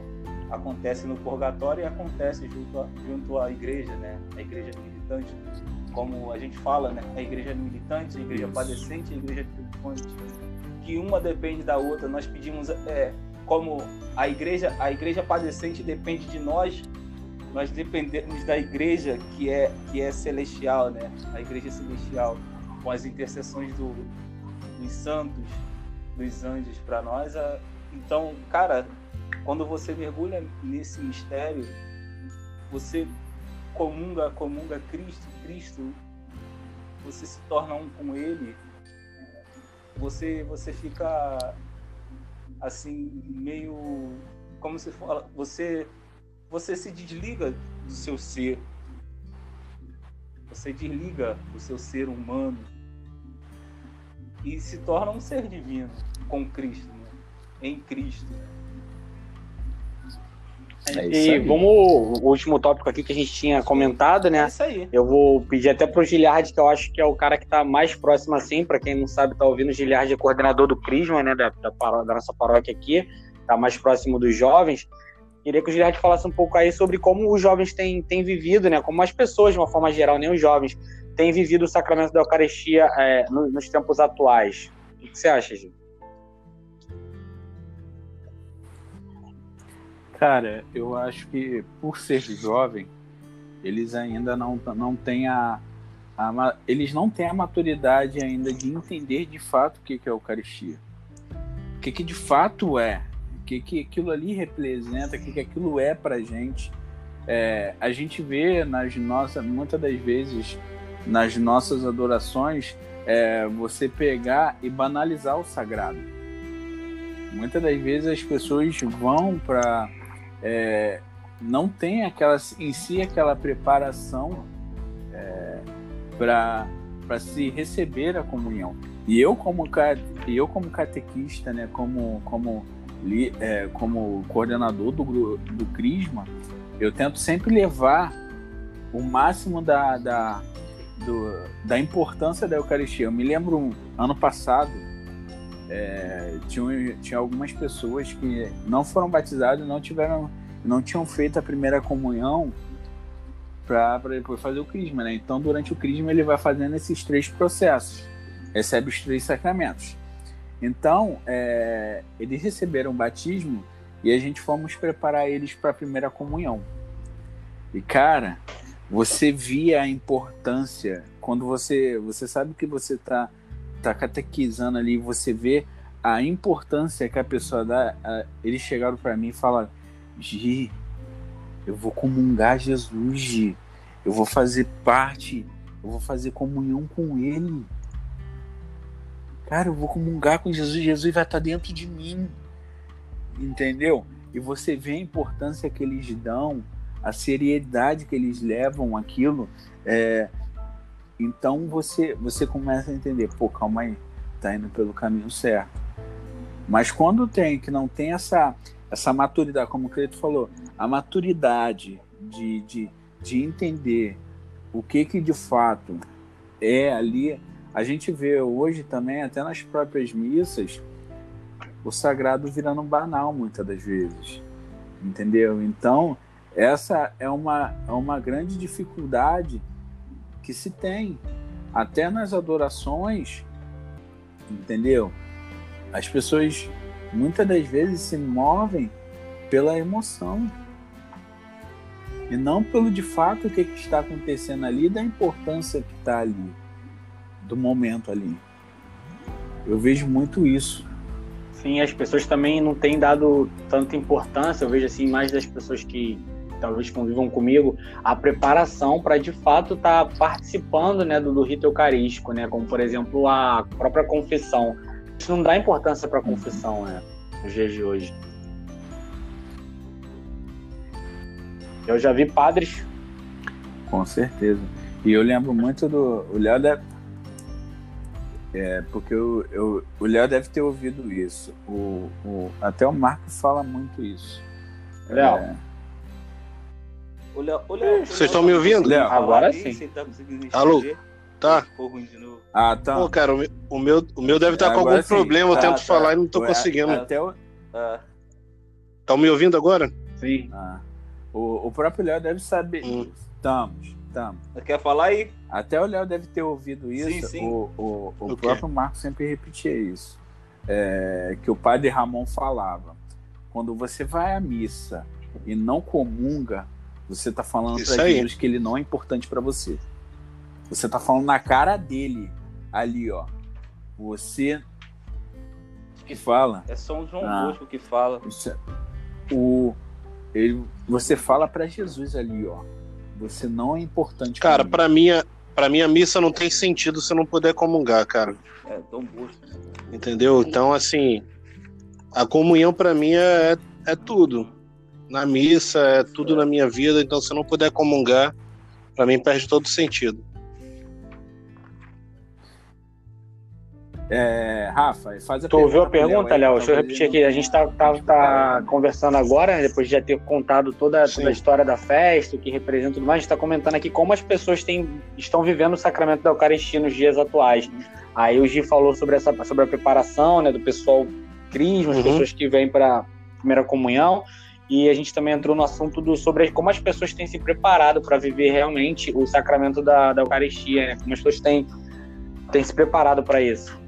acontece no purgatório e acontece junto, a, junto à igreja, né? A igreja militante, como a gente fala, né? A igreja militante, a igreja padecente, a igreja triunfante, que uma depende da outra. Nós pedimos, é, como a igreja, a igreja padecente depende de nós, nós dependemos da igreja que é que é celestial, né? A igreja celestial, com as intercessões do, dos santos, dos anjos para nós. Então, cara, quando você mergulha nesse mistério, você comunga, comunga Cristo, Cristo, você se torna um com Ele, você, você fica assim meio, como se fala, você, você se desliga do seu ser, você desliga do seu ser humano e se torna um ser divino com Cristo, né? em Cristo. É e vamos o último tópico aqui que a gente tinha comentado, né? É isso aí. Eu vou pedir até pro Giliard, que eu acho que é o cara que está mais próximo assim, para quem não sabe, tá ouvindo, o Giliard é coordenador do Crisma, né, da, da, da, nossa paróquia aqui, tá mais próximo dos jovens. Queria que o Giliard falasse um pouco aí sobre como os jovens têm, têm vivido, né? Como as pessoas, de uma forma geral, nem os jovens, têm vivido o sacramento da Eucaristia é, nos tempos atuais. O que você acha, Gil? Cara, eu acho que por ser jovem, eles ainda não, não têm a, a, eles não têm a maturidade ainda de entender de fato o que, é a Eucaristia. O que, que de fato é, que, que aquilo ali representa, o que, que aquilo é pra gente. É, a gente vê nas nossas, muitas das vezes, nas nossas adorações, é, você pegar e banalizar o sagrado. Muitas das vezes as pessoas vão para é, não tem aquela em si aquela preparação é, para para se receber a comunhão. E eu como eu como catequista, né, como como é, como coordenador do do Crisma, eu tento sempre levar o máximo da, da, do, da importância da Eucaristia. Eu me lembro ano passado é, tinha, tinha algumas pessoas que não foram batizadas, não tiveram, não tinham feito a primeira comunhão para depois fazer o crisma, né? Então, durante o crisma ele vai fazendo esses três processos, recebe os três sacramentos. Então, é, eles receberam o batismo e a gente fomos preparar eles para a primeira comunhão. E cara, você via a importância quando você você sabe que você está tá catequizando ali, você vê a importância que a pessoa dá. A, eles chegaram para mim e falaram: Gi, eu vou comungar Jesus, Gi. Eu vou fazer parte, eu vou fazer comunhão com Ele. Cara, eu vou comungar com Jesus, Jesus vai estar dentro de mim. Entendeu? E você vê a importância que eles dão, a seriedade que eles levam aquilo. É, então você você começa a entender, pô, calma aí, tá indo pelo caminho certo. Mas quando tem que não tem essa essa maturidade, como o Cleito falou, a maturidade de, de, de entender o que que de fato é ali, a gente vê hoje também, até nas próprias missas, o sagrado virando banal muitas das vezes. Entendeu? Então, essa é uma, é uma grande dificuldade que se tem. Até nas adorações, entendeu? As pessoas muitas das vezes se movem pela emoção e não pelo de fato o que, que está acontecendo ali, da importância que está ali, do momento ali. Eu vejo muito isso. Sim, as pessoas também não têm dado tanta importância, eu vejo assim, mais das pessoas que talvez convivam comigo, a preparação para de fato estar tá participando né, do, do rito eucarístico, né, como por exemplo a própria confissão. Isso não dá importância para a confissão né, nos dias de hoje. Eu já vi padres. Com certeza. E eu lembro muito do. O Léo deve. É, porque eu, eu, o Léo deve ter ouvido isso. O, o, até o Marco fala muito isso. Léo. É... O Léo, o Léo, Vocês estão me ouvindo? Léo, agora sim. Tá Alô? Tá. Ah, tá. Pô, cara, o meu, o meu, o meu deve estar tá com algum sim. problema. Eu tá, tento tá. falar e não tô conseguindo. Até o... Estão me ouvindo agora? Sim. Ah. O, o próprio Léo deve saber. Hum. Estamos, estamos. Quer falar aí? Até o Léo deve ter ouvido isso. Sim, sim. O, o, o próprio Marco sempre repetia isso. É, que o padre Ramon falava. Quando você vai à missa e não comunga, você está falando para Jesus que ele não é importante para você. Você está falando na cara dele, ali, ó. Você que fala. É só um João ah, Bosco que fala. Isso, é, o, ele, você fala para Jesus ali, ó. Você não é importante. Cara, para mim, para mim a missa não tem sentido se eu não puder comungar, cara. É, tão bom. Entendeu? Então, assim, a comunhão para mim é, é tudo. Na missa é tudo é. na minha vida, então se eu não puder comungar, para mim perde todo sentido. É, Rafa, faz a tu ouviu a pergunta, Léo? Deixa eu repetir aqui. A gente está tá, tá conversando agora, depois de já ter contado toda, toda a história da festa, o que representa tudo mais. A gente está comentando aqui como as pessoas têm, estão vivendo o sacramento da Eucaristia nos dias atuais. Aí o Gi falou sobre, essa, sobre a preparação né, do pessoal crisma, as uhum. pessoas que vêm para a primeira comunhão. E a gente também entrou no assunto do, sobre como as pessoas têm se preparado para viver realmente o sacramento da, da Eucaristia, né? como as pessoas têm, têm se preparado para isso.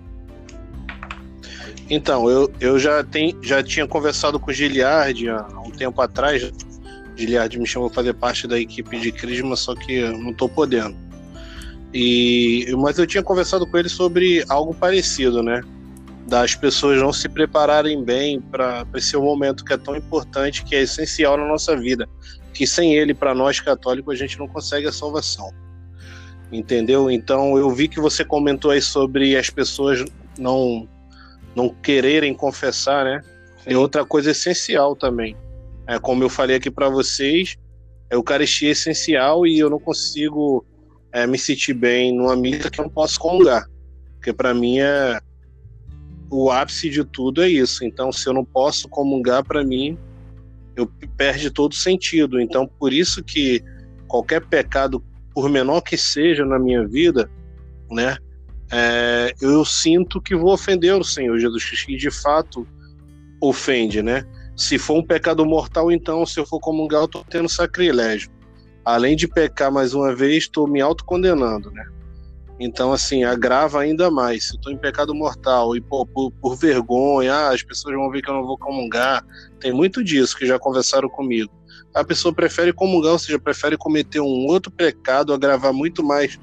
Então, eu, eu já, tem, já tinha conversado com o Giliard há um tempo atrás. Giliard me chamou para fazer parte da equipe de Crisma, só que não estou podendo. E, mas eu tinha conversado com ele sobre algo parecido, né? Das pessoas não se prepararem bem para esse momento que é tão importante, que é essencial na nossa vida. Que sem ele, para nós católicos, a gente não consegue a salvação. Entendeu? Então eu vi que você comentou aí sobre as pessoas não não quererem confessar, né? Sim. E outra coisa essencial também. É, como eu falei aqui para vocês, a Eucaristia é essencial e eu não consigo é, me sentir bem numa missa que eu não posso comungar. Porque para mim é o ápice de tudo é isso. Então, se eu não posso comungar, para mim, eu perde todo sentido. Então, por isso que qualquer pecado, por menor que seja na minha vida, né, é, eu sinto que vou ofender o Senhor Jesus Cristo, e de fato ofende, né? Se for um pecado mortal, então, se eu for comungar, eu estou tendo sacrilégio. Além de pecar mais uma vez, estou me autocondenando, né? Então, assim, agrava ainda mais. Se eu estou em pecado mortal e pô, por, por, vergonha, ah, as pessoas vão ver que eu não vou comungar. Tem muito disso que já conversaram comigo. A pessoa prefere comungar, ou seja, prefere cometer um outro pecado, agravar muito mais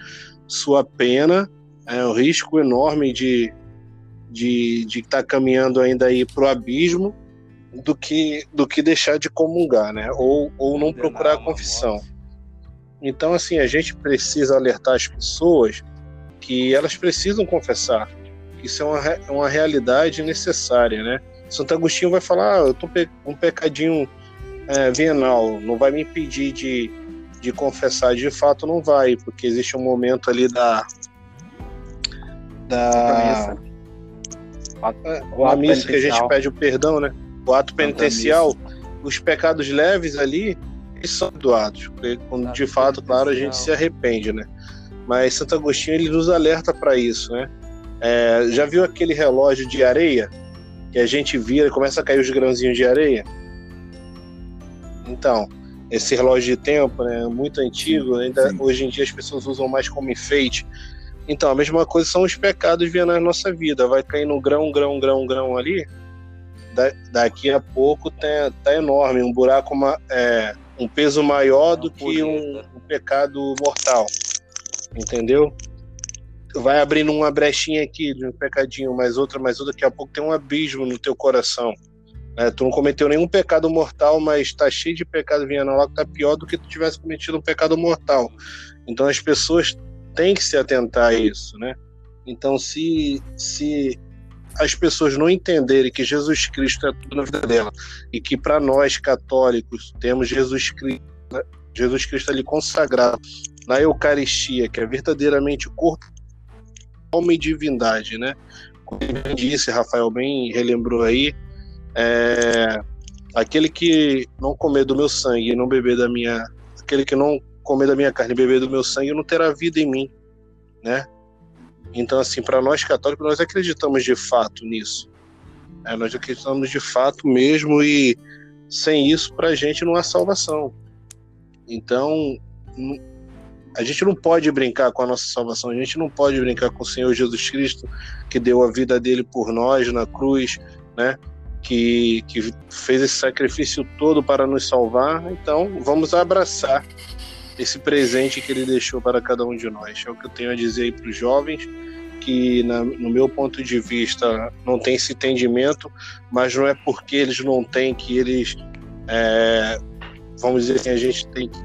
sua pena é um risco enorme de de de estar tá caminhando ainda aí para o abismo do que do que deixar de comungar, né? Ou, ou não procurar a confissão. Então assim a gente precisa alertar as pessoas que elas precisam confessar. Isso é uma, uma realidade necessária, né? Santo Agostinho vai falar, ah, eu tô pe um pecadinho é, venal, não vai me impedir de, de confessar. De fato, não vai, porque existe um momento ali da, da o a missa que a gente pede o perdão, né? O ato penitencial, os pecados leves ali, eles são doados, quando de fato, claro, a gente se arrepende, né? mas Santo Agostinho ele nos alerta para isso, né? É, já viu aquele relógio de areia que a gente vira e começa a cair os grãozinhos de areia? Então, esse relógio de tempo, né, muito antigo, ainda sim. hoje em dia as pessoas usam mais como enfeite. Então, a mesma coisa são os pecados vindo na nossa vida. Vai caindo grão, grão, grão, grão ali. Da, daqui a pouco tá, tá enorme, um buraco, é, um peso maior do que um, um pecado mortal. Entendeu? Vai abrindo uma brechinha aqui de um pecadinho, mais outra, mais outra, daqui a pouco tem um abismo no teu coração. É, tu não cometeu nenhum pecado mortal, mas tá cheio de pecado vindo lá que tá pior do que tu tivesse cometido um pecado mortal. Então as pessoas têm que se atentar a isso, né? Então se se as pessoas não entenderem que Jesus Cristo é tudo na vida dela e que para nós católicos temos Jesus Cristo, né? Jesus Cristo ali consagrado na Eucaristia, que é verdadeiramente o corpo, alma e divindade, né? Como disse, Rafael bem relembrou aí, é, aquele que não comer do meu sangue e não beber da minha. Aquele que não comer da minha carne e beber do meu sangue não terá vida em mim, né? Então, assim, para nós católicos, nós acreditamos de fato nisso. É, nós acreditamos de fato mesmo e sem isso, para a gente não há salvação. Então, a gente não pode brincar com a nossa salvação, a gente não pode brincar com o Senhor Jesus Cristo, que deu a vida dele por nós na cruz, né? que, que fez esse sacrifício todo para nos salvar. Então, vamos abraçar esse presente que ele deixou para cada um de nós. É o que eu tenho a dizer para os jovens, que na, no meu ponto de vista não tem esse entendimento, mas não é porque eles não têm que eles, é, vamos dizer assim, a gente tem que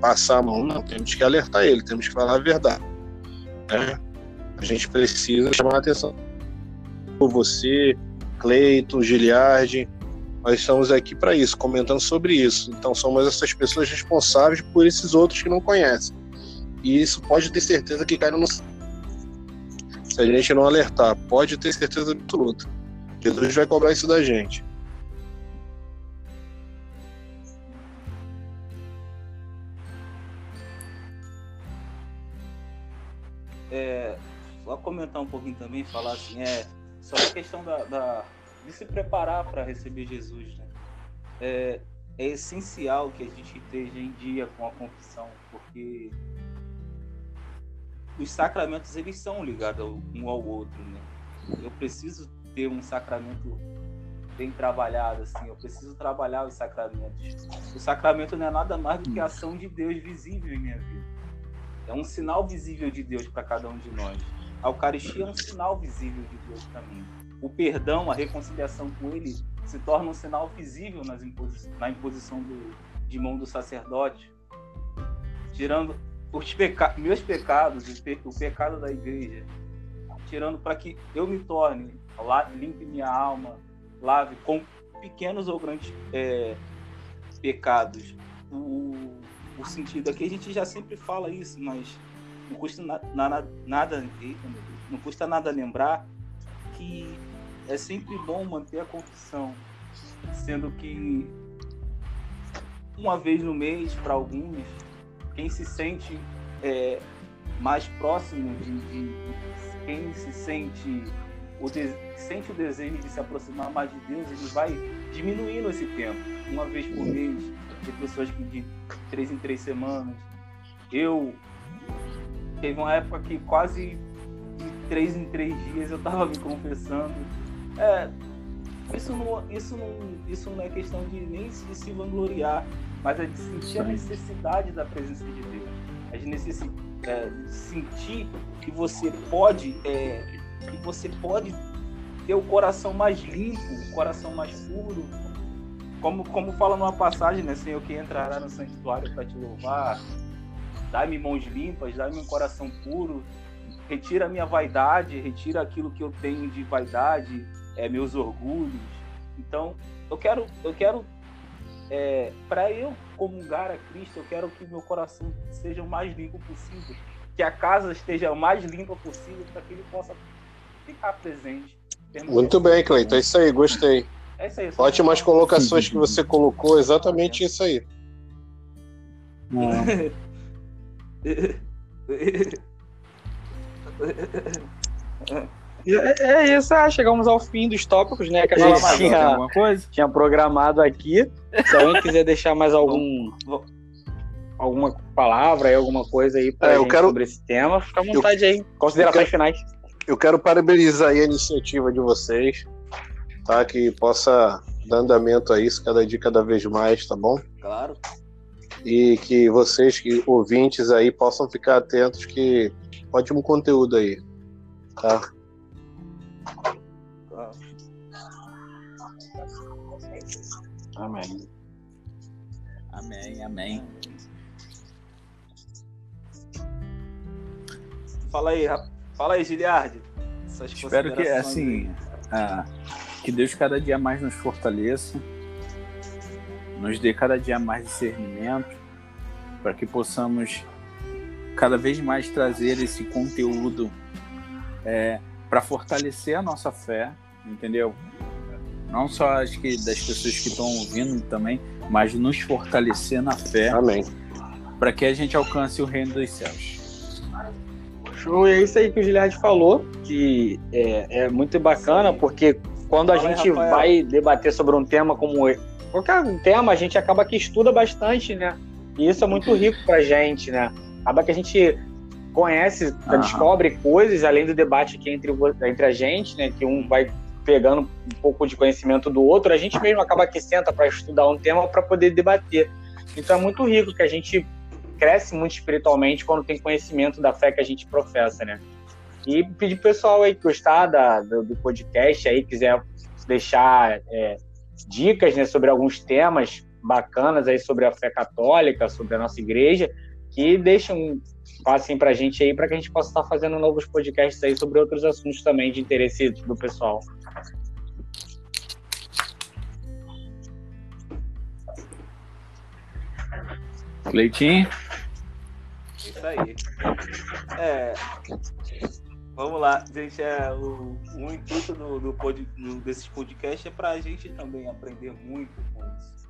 passar a mão, não, temos que alertar ele, temos que falar a verdade. Né? A gente precisa chamar a atenção você, Cleiton, Giliardi. Nós estamos aqui para isso, comentando sobre isso. Então, somos essas pessoas responsáveis por esses outros que não conhecem. E isso pode ter certeza que cai no. Se a gente não alertar, pode ter certeza absoluta. Jesus vai cobrar isso da gente. É, só comentar um pouquinho também, falar assim, é, sobre a questão da, da de se preparar para receber Jesus. Né? É, é essencial que a gente esteja em dia com a confissão, porque os sacramentos eles são ligados um ao outro, né? Eu preciso ter um sacramento bem trabalhado, assim. Eu preciso trabalhar os sacramentos. O sacramento não é nada mais do que a ação de Deus visível em minha vida. É um sinal visível de Deus para cada um de nós. A Eucaristia é um sinal visível de Deus para mim. O perdão, a reconciliação com Ele se torna um sinal visível imposi na imposição do, de mão do sacerdote, tirando os peca meus pecados, o, pe o pecado da igreja, tirando para que eu me torne, limpe minha alma, lave com pequenos ou grandes é, pecados. O, o sentido aqui a gente já sempre fala isso, mas não custa na, na, nada, não custa nada lembrar que é sempre bom manter a confissão, sendo que uma vez no mês, para alguns, quem se sente é, mais próximo de, de, quem se sente o de, sente o desejo de se aproximar mais de Deus, ele vai diminuindo esse tempo, uma vez por mês, de pessoas que de três em três semanas. Eu Teve uma época que quase de três em três dias eu tava me confessando. É, isso não, isso não, isso não é questão de nem de se vangloriar, mas é de sentir a necessidade da presença de Deus. É de, necessi, é, de sentir que você pode, é, que você pode ter o coração mais limpo, o coração mais puro. Como, como fala numa passagem, né? Senhor que entrará no santuário para te louvar, dá-me mãos limpas, dá-me um coração puro, retira a minha vaidade, retira aquilo que eu tenho de vaidade, é, meus orgulhos. Então, eu quero, eu quero, é, para eu comungar a Cristo, eu quero que meu coração seja o mais limpo possível, que a casa esteja o mais limpa possível, para que ele possa ficar presente. Muito bem, Cleiton, é isso aí, gostei. É isso aí, Ótimas colocações que você colocou, exatamente isso aí. É. É, é isso, ah, chegamos ao fim dos tópicos, né? Que a gente tinha, tinha programado aqui. Se alguém quiser deixar mais algum alguma palavra aí, alguma coisa aí para é, eu quero... sobre esse tema, fica à vontade eu... aí. Considerações quero... finais. Eu quero parabenizar a iniciativa de vocês, tá? Que possa dar andamento a isso cada dia, cada vez mais, tá bom? Claro. E que vocês, que ouvintes aí, possam ficar atentos que ótimo conteúdo aí, tá? Amém. Amém, amém. Fala aí, fala aí, Giliardi. Espero que assim, ah, que Deus cada dia mais nos fortaleça, nos dê cada dia mais discernimento, para que possamos cada vez mais trazer esse conteúdo é, para fortalecer a nossa fé, entendeu? Não só acho que das pessoas que estão ouvindo também, mas nos fortalecer na fé. Amém. Para que a gente alcance o reino dos céus. Show, é isso aí que o Giliard falou, que é, é muito bacana, porque quando a gente vai debater sobre um tema como qualquer tema, a gente acaba que estuda bastante, né? E isso é muito rico pra gente, né? Acaba que a gente conhece, uhum. descobre coisas além do debate aqui entre, entre a gente, né? Que um vai pegando um pouco de conhecimento do outro, a gente mesmo acaba que senta para estudar um tema para poder debater. Então é muito rico que a gente cresce muito espiritualmente quando tem conhecimento da fé que a gente professa, né? E pedir pro pessoal aí que gostar da, do, do, podcast aí, quiser deixar é, dicas né, sobre alguns temas bacanas aí sobre a fé católica, sobre a nossa igreja, que deixem passem para a gente aí para que a gente possa estar fazendo novos podcasts aí sobre outros assuntos também de interesse do pessoal. Leitinho? Isso aí. É, vamos lá, gente. É, o, o intuito do, do, pod, do, desses podcasts é para a gente também aprender muito com isso.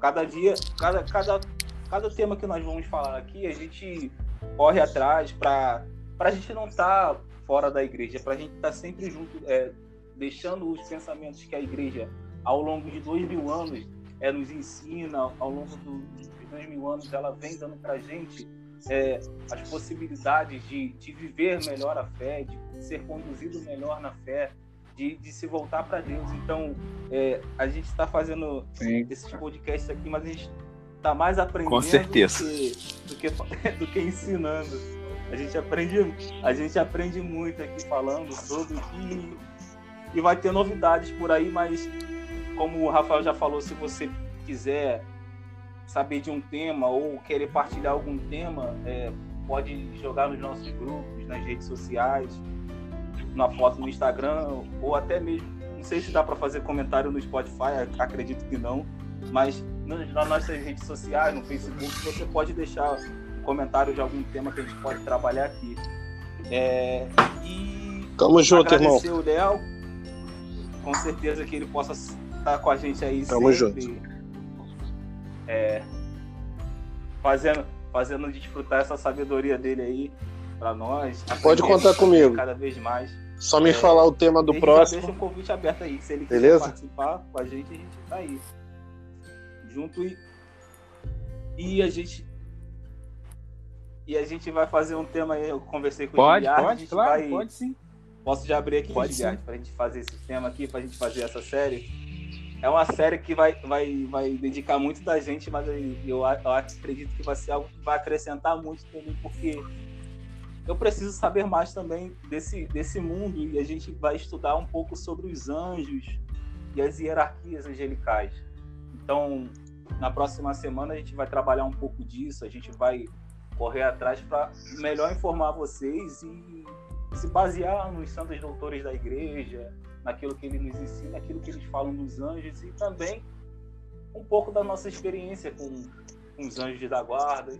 Cada dia, cada, cada, cada tema que nós vamos falar aqui, a gente corre atrás para a gente não estar tá fora da igreja, para a gente estar tá sempre junto, é, deixando os pensamentos que a igreja, ao longo de dois mil anos, é, nos ensina, ao longo do, dos dois mil anos, ela vem dando para a gente é, as possibilidades de, de viver melhor a fé, de ser conduzido melhor na fé, de, de se voltar para Deus. Então, é, a gente está fazendo Sim. esses podcasts aqui, mas a gente tá mais aprendendo Com certeza. Do, que, do, que, do que ensinando. A gente aprende, a gente aprende muito aqui falando sobre e, e vai ter novidades por aí, mas como o Rafael já falou, se você quiser saber de um tema ou querer partilhar algum tema, é, pode jogar nos nossos grupos, nas redes sociais, na foto no Instagram, ou até mesmo, não sei se dá para fazer comentário no Spotify, acredito que não, mas nas nossas redes sociais, no Facebook, você pode deixar um comentário de algum tema que a gente pode trabalhar aqui. É, e Tamo junto, irmão. o Léo, com certeza que ele possa estar com a gente aí Tamo sempre. Junto. É, fazendo, fazendo desfrutar essa sabedoria dele aí para nós. Pode contar comigo. Cada vez mais. Só me é, falar o tema do próximo. Deixa um convite aberto aí. Se ele quiser Beleza? participar com a gente, a gente tá aí junto e, e a gente e a gente vai fazer um tema aí, eu conversei com pode, o Giliard, pode, claro, vai, pode sim. Posso já abrir aqui, pode Giliard, pra gente fazer esse tema aqui, pra gente fazer essa série. É uma série que vai, vai, vai dedicar muito da gente, mas eu, eu, eu acredito que vai ser algo que vai acrescentar muito também, porque eu preciso saber mais também desse, desse mundo e a gente vai estudar um pouco sobre os anjos e as hierarquias angelicais. Então, na próxima semana a gente vai trabalhar um pouco disso, a gente vai correr atrás para melhor informar vocês e se basear nos santos doutores da igreja, naquilo que ele nos ensina, naquilo que eles falam dos anjos e também um pouco da nossa experiência com, com os anjos da guarda.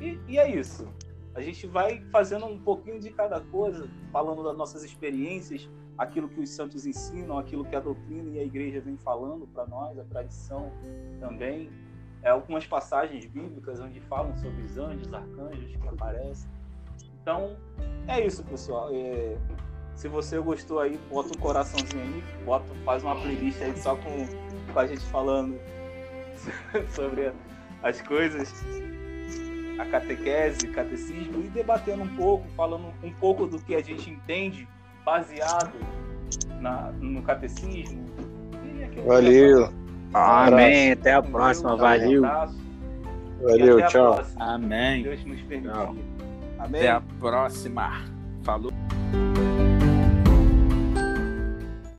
E, e é isso. A gente vai fazendo um pouquinho de cada coisa, falando das nossas experiências, aquilo que os santos ensinam, aquilo que a doutrina e a igreja vem falando para nós, a tradição também. É, algumas passagens bíblicas onde falam sobre os anjos, arcanjos que aparecem. Então, é isso, pessoal. É, se você gostou aí, bota um coraçãozinho aí, bota, faz uma playlist aí só com, com a gente falando sobre as coisas, a catequese, catecismo, e debatendo um pouco, falando um pouco do que a gente entende, baseado na, no catecismo. Valeu. Amém. Até a próxima. Valeu. Valeu, tchau. Amém. Deus nos permitir. Amém. Até a próxima. Falou.